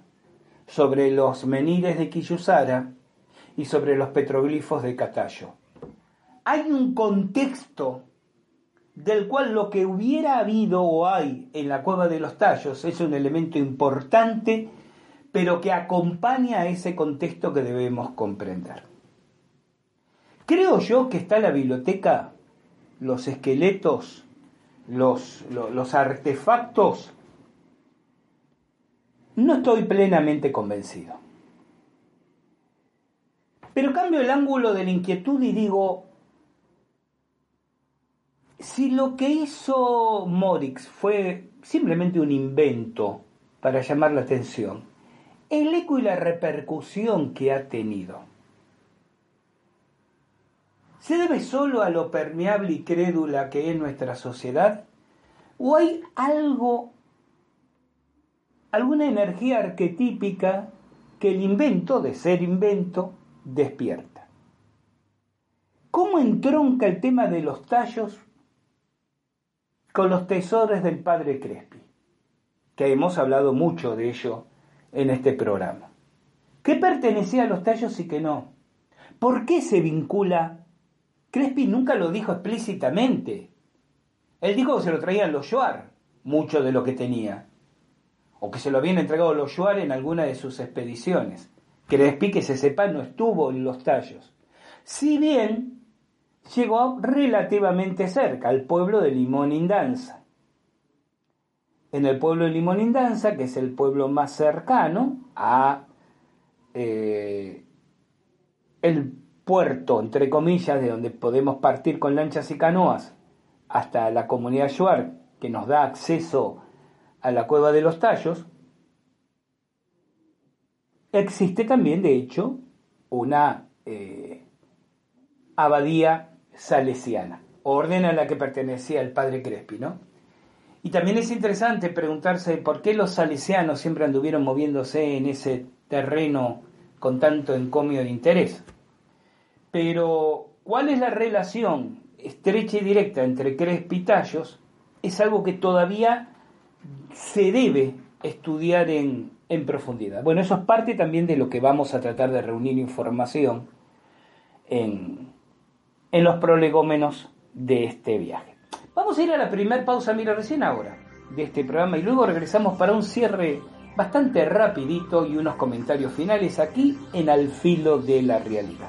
sobre los menires de Quillusara y sobre los petroglifos de Catayo. Hay un contexto del cual lo que hubiera habido o hay en la cueva de los tallos es un elemento importante, pero que acompaña a ese contexto que debemos comprender. Creo yo que está la biblioteca los esqueletos, los, los, artefactos, no estoy plenamente convencido. Pero cambio el ángulo de la inquietud y digo, si lo que hizo Morix fue simplemente un invento para llamar la atención, el eco y la repercusión que ha tenido ¿Se debe solo a lo permeable y crédula que es nuestra sociedad? ¿O hay algo, alguna energía arquetípica que el invento, de ser invento, despierta? ¿Cómo entronca el tema de los tallos con los tesoros del padre Crespi? Que hemos hablado mucho de ello en este programa. ¿Qué pertenecía a los tallos y qué no? ¿Por qué se vincula Crespi nunca lo dijo explícitamente. Él dijo que se lo traían los Shuar, mucho de lo que tenía. O que se lo habían entregado los Shuar en alguna de sus expediciones. Crespi, que se sepa, no estuvo en los tallos. Si bien llegó relativamente cerca, al pueblo de Limón Indanza. En el pueblo de Limón Indanza, que es el pueblo más cercano a eh, el puerto, entre comillas, de donde podemos partir con lanchas y canoas hasta la comunidad Shuar, que nos da acceso a la cueva de los tallos, existe también, de hecho, una eh, abadía salesiana, orden a la que pertenecía el padre Crespi, ¿no? Y también es interesante preguntarse por qué los salesianos siempre anduvieron moviéndose en ese terreno con tanto encomio de interés. Pero, ¿cuál es la relación estrecha y directa entre Crespi y? Es algo que todavía se debe estudiar en, en profundidad. Bueno, eso es parte también de lo que vamos a tratar de reunir información en, en los prolegómenos de este viaje. Vamos a ir a la primera pausa, mira, recién ahora, de este programa y luego regresamos para un cierre bastante rapidito y unos comentarios finales aquí en Al Filo de la Realidad.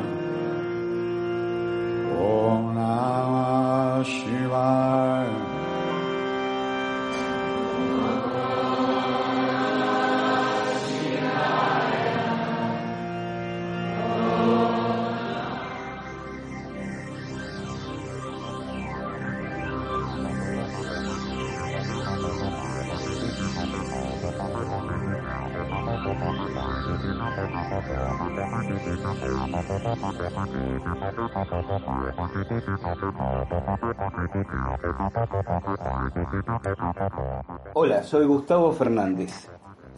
Soy Gustavo Fernández.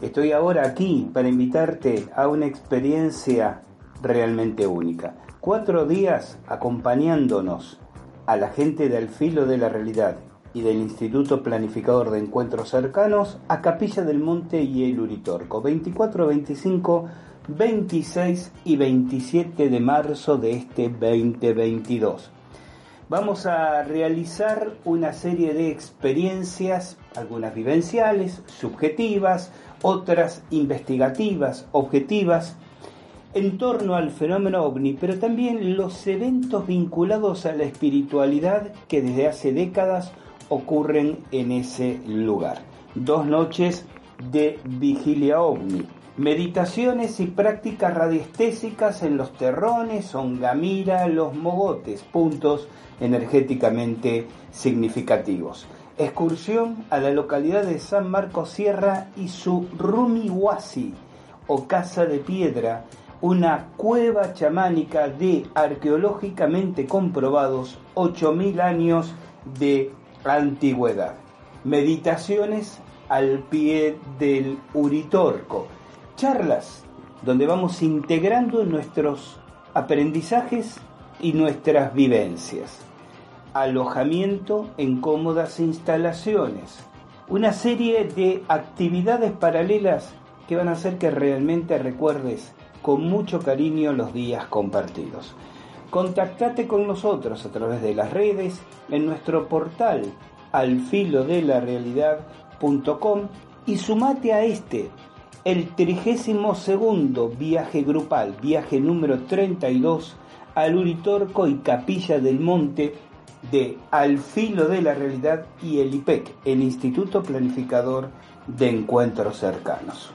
Estoy ahora aquí para invitarte a una experiencia realmente única. Cuatro días acompañándonos a la gente del filo de la realidad y del Instituto Planificador de Encuentros Cercanos a Capilla del Monte y el Uritorco, 24, 25, 26 y 27 de marzo de este 2022 vamos a realizar una serie de experiencias, algunas vivenciales, subjetivas, otras investigativas, objetivas, en torno al fenómeno ovni, pero también los eventos vinculados a la espiritualidad que desde hace décadas ocurren en ese lugar. dos noches de vigilia ovni, meditaciones y prácticas radiestésicas en los terrones, Ongamira, los mogotes, puntos energéticamente significativos. Excursión a la localidad de San Marcos Sierra y su Rumihuasi, o Casa de Piedra, una cueva chamánica de arqueológicamente comprobados 8.000 años de antigüedad. Meditaciones al pie del Uritorco. Charlas donde vamos integrando nuestros aprendizajes y nuestras vivencias. Alojamiento en cómodas instalaciones. Una serie de actividades paralelas que van a hacer que realmente recuerdes con mucho cariño los días compartidos. Contactate con nosotros a través de las redes, en nuestro portal alfilodelarealidad.com y sumate a este, el 32 viaje grupal, viaje número 32 al Uritorco y Capilla del Monte de Al Filo de la Realidad y el IPEC, el Instituto Planificador de Encuentros Cercanos.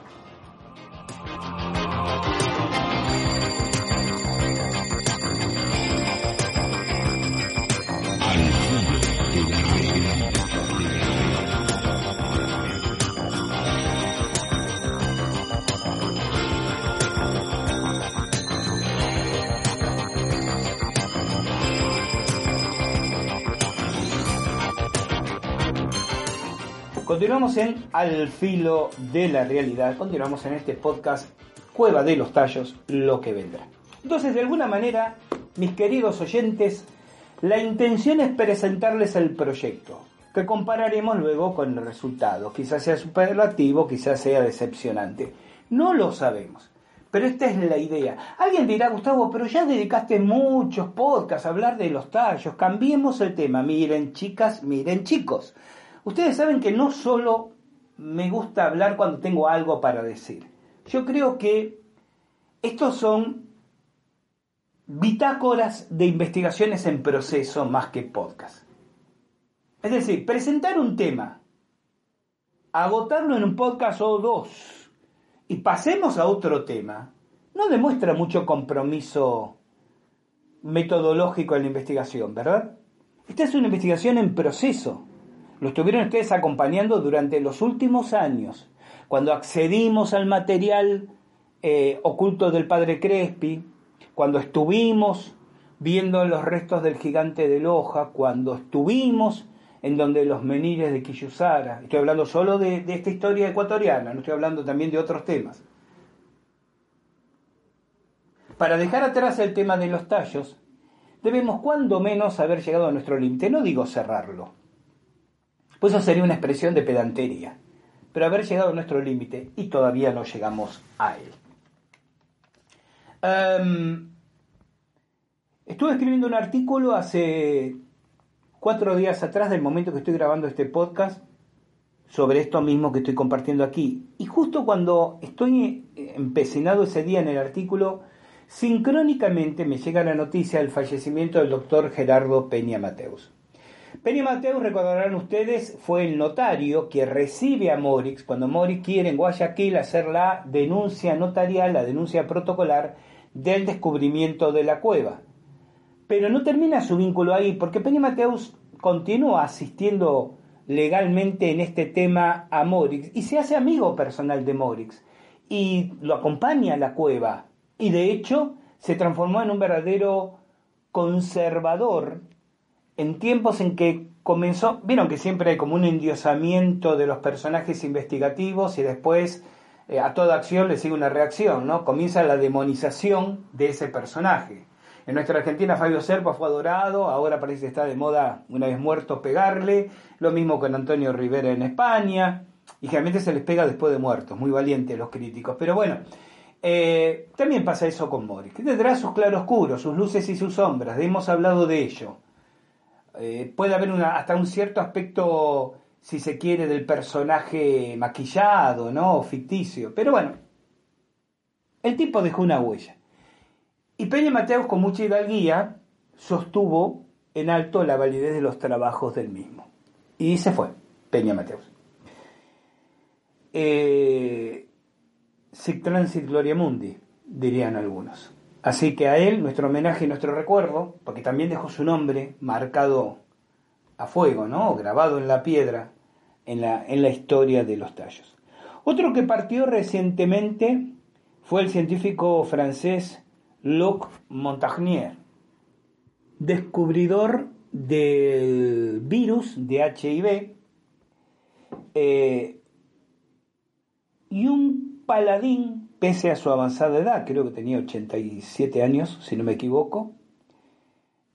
Continuamos en Al filo de la realidad, continuamos en este podcast Cueva de los Tallos, lo que vendrá. Entonces, de alguna manera, mis queridos oyentes, la intención es presentarles el proyecto, que compararemos luego con el resultado. Quizás sea superlativo, quizás sea decepcionante. No lo sabemos. Pero esta es la idea. Alguien dirá, Gustavo, pero ya dedicaste muchos podcasts a hablar de los tallos. Cambiemos el tema. Miren, chicas, miren, chicos. Ustedes saben que no solo me gusta hablar cuando tengo algo para decir. Yo creo que estos son bitácoras de investigaciones en proceso más que podcast. Es decir, presentar un tema, agotarlo en un podcast o dos y pasemos a otro tema, no demuestra mucho compromiso metodológico en la investigación, ¿verdad? Esta es una investigación en proceso. Lo estuvieron ustedes acompañando durante los últimos años, cuando accedimos al material eh, oculto del padre Crespi, cuando estuvimos viendo los restos del gigante de Loja, cuando estuvimos en donde los menires de Quillusara, estoy hablando solo de, de esta historia ecuatoriana, no estoy hablando también de otros temas. Para dejar atrás el tema de los tallos, debemos cuando menos haber llegado a nuestro límite, no digo cerrarlo, pues eso sería una expresión de pedantería. Pero haber llegado a nuestro límite y todavía no llegamos a él. Em, estuve escribiendo un artículo hace cuatro días atrás del momento que estoy grabando este podcast sobre esto mismo que estoy compartiendo aquí. Y justo cuando estoy empecinado ese día en el artículo, sincrónicamente me llega la noticia del fallecimiento del doctor Gerardo Peña Mateus. Peña Mateus, recordarán ustedes, fue el notario que recibe a Morix cuando Morix quiere en Guayaquil hacer la denuncia notarial, la denuncia protocolar del descubrimiento de la cueva. Pero no termina su vínculo ahí, porque Peña Mateus continúa asistiendo legalmente en este tema a Morix y se hace amigo personal de Morix y lo acompaña a la cueva y de hecho se transformó en un verdadero conservador en tiempos en que comenzó, vieron que siempre hay como un endiosamiento de los personajes investigativos y después eh, a toda acción le sigue una reacción, ¿no? Comienza la demonización de ese personaje. En nuestra Argentina Fabio Serpa fue adorado, ahora parece que está de moda, una vez muerto, pegarle. Lo mismo con Antonio Rivera en España. Y generalmente se les pega después de muertos, muy valientes los críticos. Pero bueno, eh, también pasa eso con Morris, que tendrá sus claroscuros, sus luces y sus sombras, hemos hablado de ello. Eh, puede haber hasta un cierto aspecto, si se quiere, del personaje maquillado, ¿no? Ficticio. Pero bueno, el tipo dejó una huella. Y Peña Mateus, con mucha hidalguía, sostuvo en alto la validez de los trabajos del mismo. Y se fue, Peña Mateus. eh, sic transit gloria mundi, dirían algunos. Así que a él nuestro homenaje y nuestro recuerdo, porque también dejó su nombre marcado a fuego, ¿no? grabado en la piedra en la, en la historia de los tallos. Otro que partió recientemente fue el científico francés Luc Montagnier, descubridor del virus de HIV eh, y un paladín, pese a su avanzada edad, creo que tenía 87 años, si no me equivoco,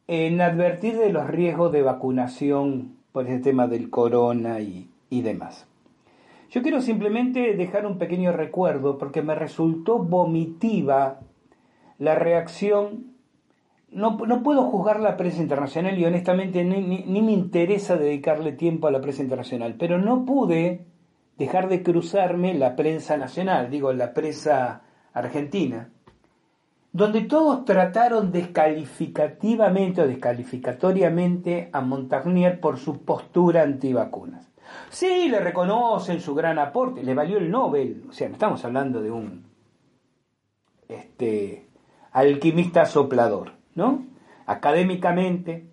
en advertir de los riesgos de vacunación por ese tema del corona y, demás. Yo quiero simplemente dejar un pequeño recuerdo porque me resultó vomitiva la reacción. No, no puedo juzgar la prensa internacional y honestamente ni, ni, me interesa dedicarle tiempo a la prensa internacional, pero no pude dejar de cruzarme la prensa nacional, digo la prensa argentina, donde todos trataron descalificativamente o descalificatoriamente a Montagnier por su postura antivacunas. Sí, le reconocen su gran aporte, le valió el Nobel, o sea, no estamos hablando de un este, alquimista soplador, ¿no? Académicamente,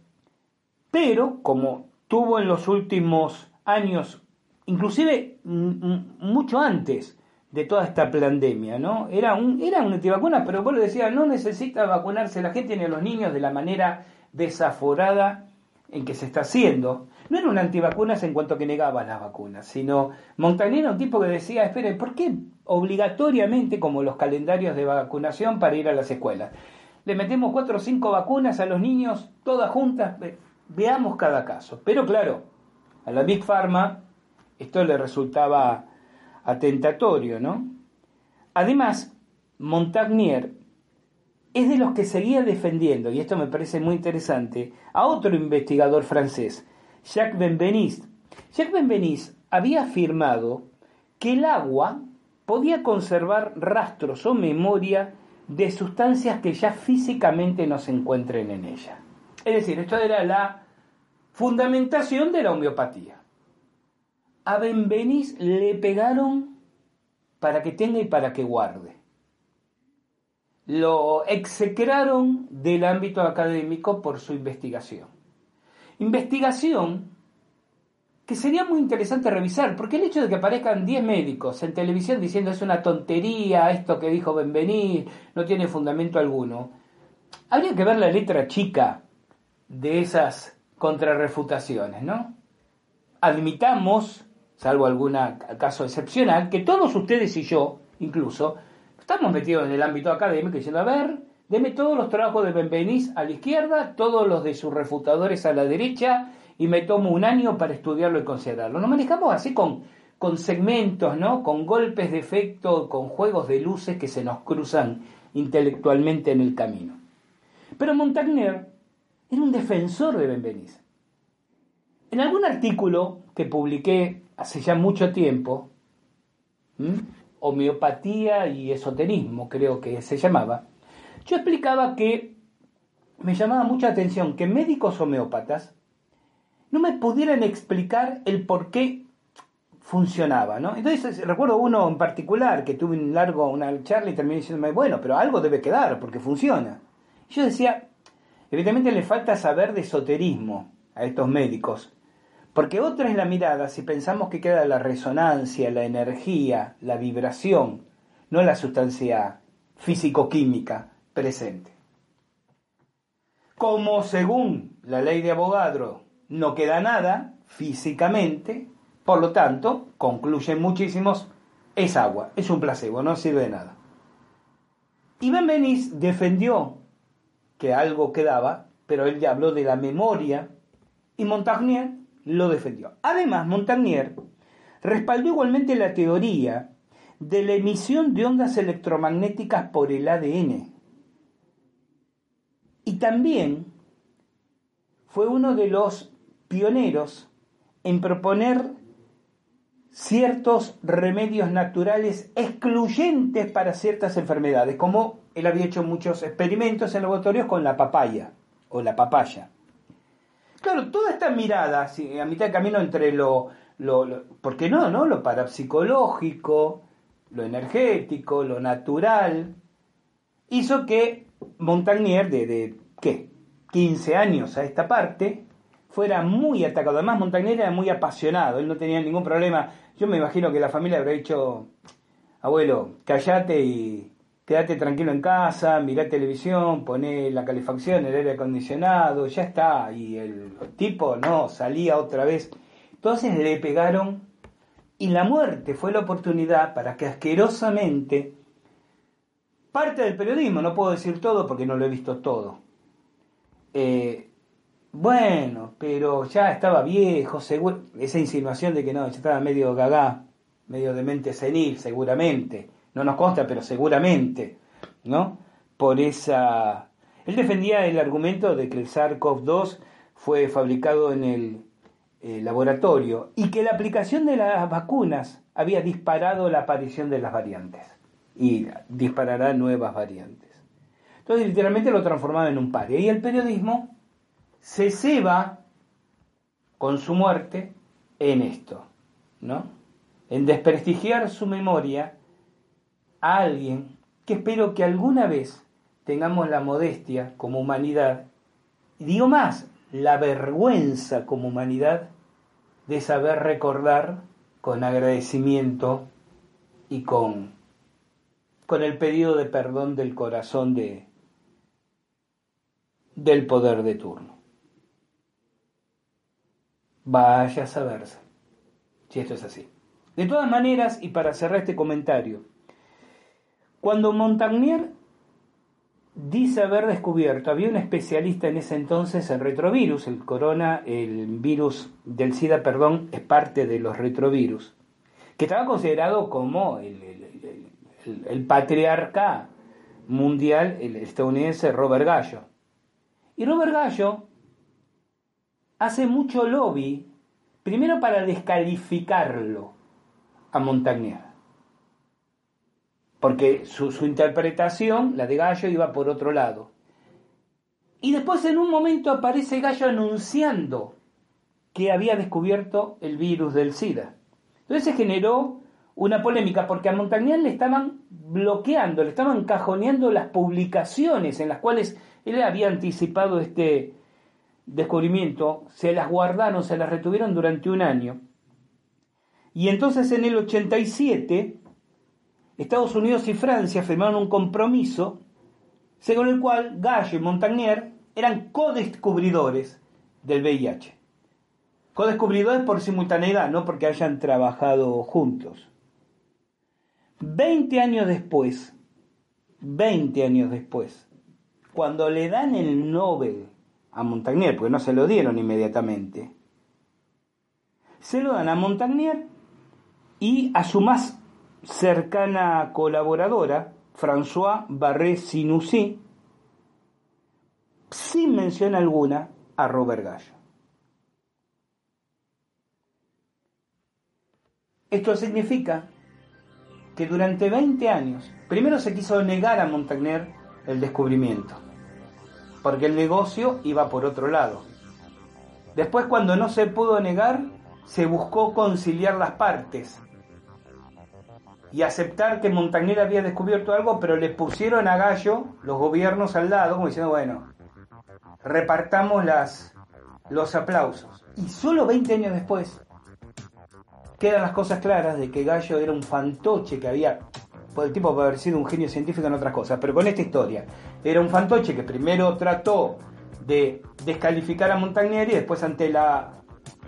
pero como tuvo en los últimos años, inclusive mucho antes de toda esta pandemia, ¿no? Era un, era antivacuna, pero vos le decías, no necesita vacunarse la gente ni a los niños de la manera desaforada en que se está haciendo. No era un antivacunas en cuanto que negaba las vacunas, sino Montañera era un tipo que decía, esperen, ¿por qué obligatoriamente como los calendarios de vacunación para ir a las escuelas? Le metemos cuatro o cinco vacunas a los niños, todas juntas, veamos cada caso. Pero claro, a la Big Pharma esto le resultaba atentatorio, ¿no? Además, Montagnier es de los que seguía defendiendo, y esto me parece muy interesante, a otro investigador francés, Jacques Benveniste. Jacques Benveniste había afirmado que el agua podía conservar rastros o memoria de sustancias que ya físicamente no se encuentren en ella. Es decir, esto era la fundamentación de la homeopatía. A Benveniste le pegaron para que tenga y para que guarde lo execraron del ámbito académico por su investigación. Investigación que sería muy interesante revisar, porque el hecho de que aparezcan 10 médicos en televisión diciendo es una tontería, esto que dijo Benvenir, no tiene fundamento alguno, habría que ver la letra chica de esas contrarrefutaciones, ¿no? Admitamos, salvo algún caso excepcional, que todos ustedes y yo, incluso, Estamos metidos en el ámbito académico diciendo, a ver, deme todos los trabajos de Benvenís a la izquierda, todos los de sus refutadores a la derecha, y me tomo un año para estudiarlo y considerarlo. Nos manejamos así con, con segmentos, ¿no? Con golpes de efecto, con juegos de luces que se nos cruzan intelectualmente en el camino. Pero Montagnier era un defensor de Benvenís. En algún artículo que publiqué hace ya mucho tiempo, homeopatía y esoterismo, creo que se llamaba, yo explicaba que me llamaba mucha atención que médicos homeópatas no me pudieran explicar el por qué funcionaba, ¿no? Entonces recuerdo uno en particular que tuve un largo, una charla y terminé diciéndome, bueno, pero algo debe quedar porque funciona. yo decía, evidentemente le falta saber de esoterismo a estos médicos, porque otra es la mirada si pensamos que queda la resonancia, la energía, la vibración, no la sustancia físico-química presente. Como según la ley de Avogadro no queda nada físicamente, por lo tanto, concluyen muchísimos, es agua, es un placebo, no sirve de nada. Y Benveniste defendió que algo quedaba, pero él ya habló de la memoria, y Montagnier lo defendió. Además, Montagnier respaldó igualmente la teoría de la emisión de ondas electromagnéticas por el ADN. Y también fue uno de los pioneros en proponer ciertos remedios naturales excluyentes para ciertas enfermedades, como él había hecho muchos experimentos en laboratorios con la papaya o la papaya. Claro, toda esta mirada, a mitad de camino entre lo, lo, ¿por qué no, no? Lo parapsicológico, lo energético, lo natural, hizo que Montagnier, de, de ¿qué? 15 años a esta parte, fuera muy atacado. Además, Montagnier era muy apasionado, él no tenía ningún problema. Yo me imagino que la familia habría dicho, abuelo, callate y quédate tranquilo en casa, mirá televisión, poné la calefacción, el aire acondicionado, ya está. Y el tipo no, salía otra vez. Entonces le pegaron y la muerte fue la oportunidad para que asquerosamente parte del periodismo, no puedo decir todo porque no lo he visto todo. Eh, bueno, pero ya estaba viejo, esa insinuación de que no, ya estaba medio gagá, medio de mente senil, seguramente. No nos consta, pero seguramente, ¿no? Por esa... Él defendía el argumento de que el SARS-CoV-2 fue fabricado en el eh, laboratorio y que la aplicación de las vacunas había disparado la aparición de las variantes y disparará nuevas variantes. Entonces literalmente lo transformaba en un paria. Y el periodismo se ceba con su muerte en esto, ¿no? En desprestigiar su memoria a alguien que espero que alguna vez tengamos la modestia como humanidad, y digo más, la vergüenza como humanidad de saber recordar con agradecimiento y con, con el pedido de perdón del corazón de, del poder de turno. Vaya a saberse si esto es así. De todas maneras, y para cerrar este comentario, cuando Montagnier dice haber descubierto, había un especialista en ese entonces en retrovirus, el corona, el virus del SIDA, perdón, es parte de los retrovirus, que estaba considerado como el, patriarca mundial, el estadounidense Robert Gallo. Y Robert Gallo hace mucho lobby, primero para descalificarlo a Montagnier porque su, interpretación, la de Gallo, iba por otro lado. Y después en un momento aparece Gallo anunciando que había descubierto el virus del SIDA. Entonces se generó una polémica porque a Montagnier le estaban bloqueando, le estaban cajoneando las publicaciones en las cuales él había anticipado este descubrimiento, se las guardaron, se las retuvieron durante un año. Y entonces en el 87 Estados Unidos y Francia firmaron un compromiso según el cual Gallo y Montagnier eran codescubridores del VIH. Codescubridores por simultaneidad, no porque hayan trabajado juntos. Veinte años después, 20 años después, cuando le dan el Nobel a Montagnier, porque no se lo dieron inmediatamente, se lo dan a Montagnier y a su más cercana colaboradora, François Barré Sinoussi, sin mención alguna a Robert Gallo. Esto significa que durante 20 años, primero se quiso negar a Montagnier el descubrimiento, porque el negocio iba por otro lado. Después, cuando no se pudo negar, se buscó conciliar las partes y aceptar que Montagnier había descubierto algo, pero le pusieron a Gallo los gobiernos al lado, como diciendo, bueno, repartamos las, los aplausos. Y solo 20 años después quedan las cosas claras de que Gallo era un fantoche que había, pues el tipo puede haber sido un genio científico en otras cosas, pero con esta historia, era un fantoche que primero trató de descalificar a Montagnier y después ante la,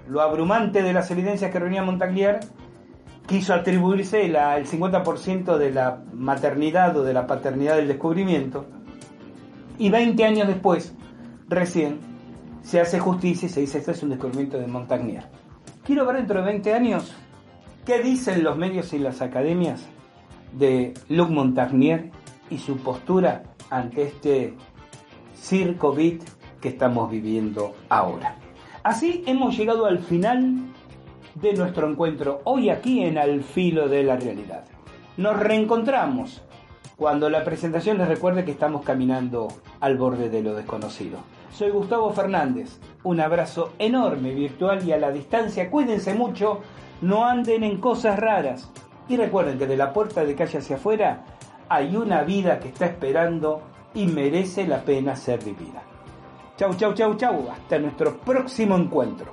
lo abrumante de las evidencias que reunía Montagnier, quiso atribuirse el 50% de la maternidad o de la paternidad del descubrimiento. Y 20 años después, recién, se hace justicia y se dice esto es un descubrimiento de Montagnier. Quiero ver dentro de 20 años qué dicen los medios y las academias de Luc Montagnier y su postura ante este circo beat que estamos viviendo ahora. Así hemos llegado al final de nuestro encuentro hoy aquí en Al Filo de la Realidad. Nos reencontramos cuando la presentación les recuerde que estamos caminando al borde de lo desconocido. Soy Gustavo Fernández. Un abrazo enorme virtual y a la distancia. Cuídense mucho, no anden en cosas raras. Y recuerden que de la puerta de calle hacia afuera hay una vida que está esperando y merece la pena ser vivida. Chau, chau, chau, chau. Hasta nuestro próximo encuentro.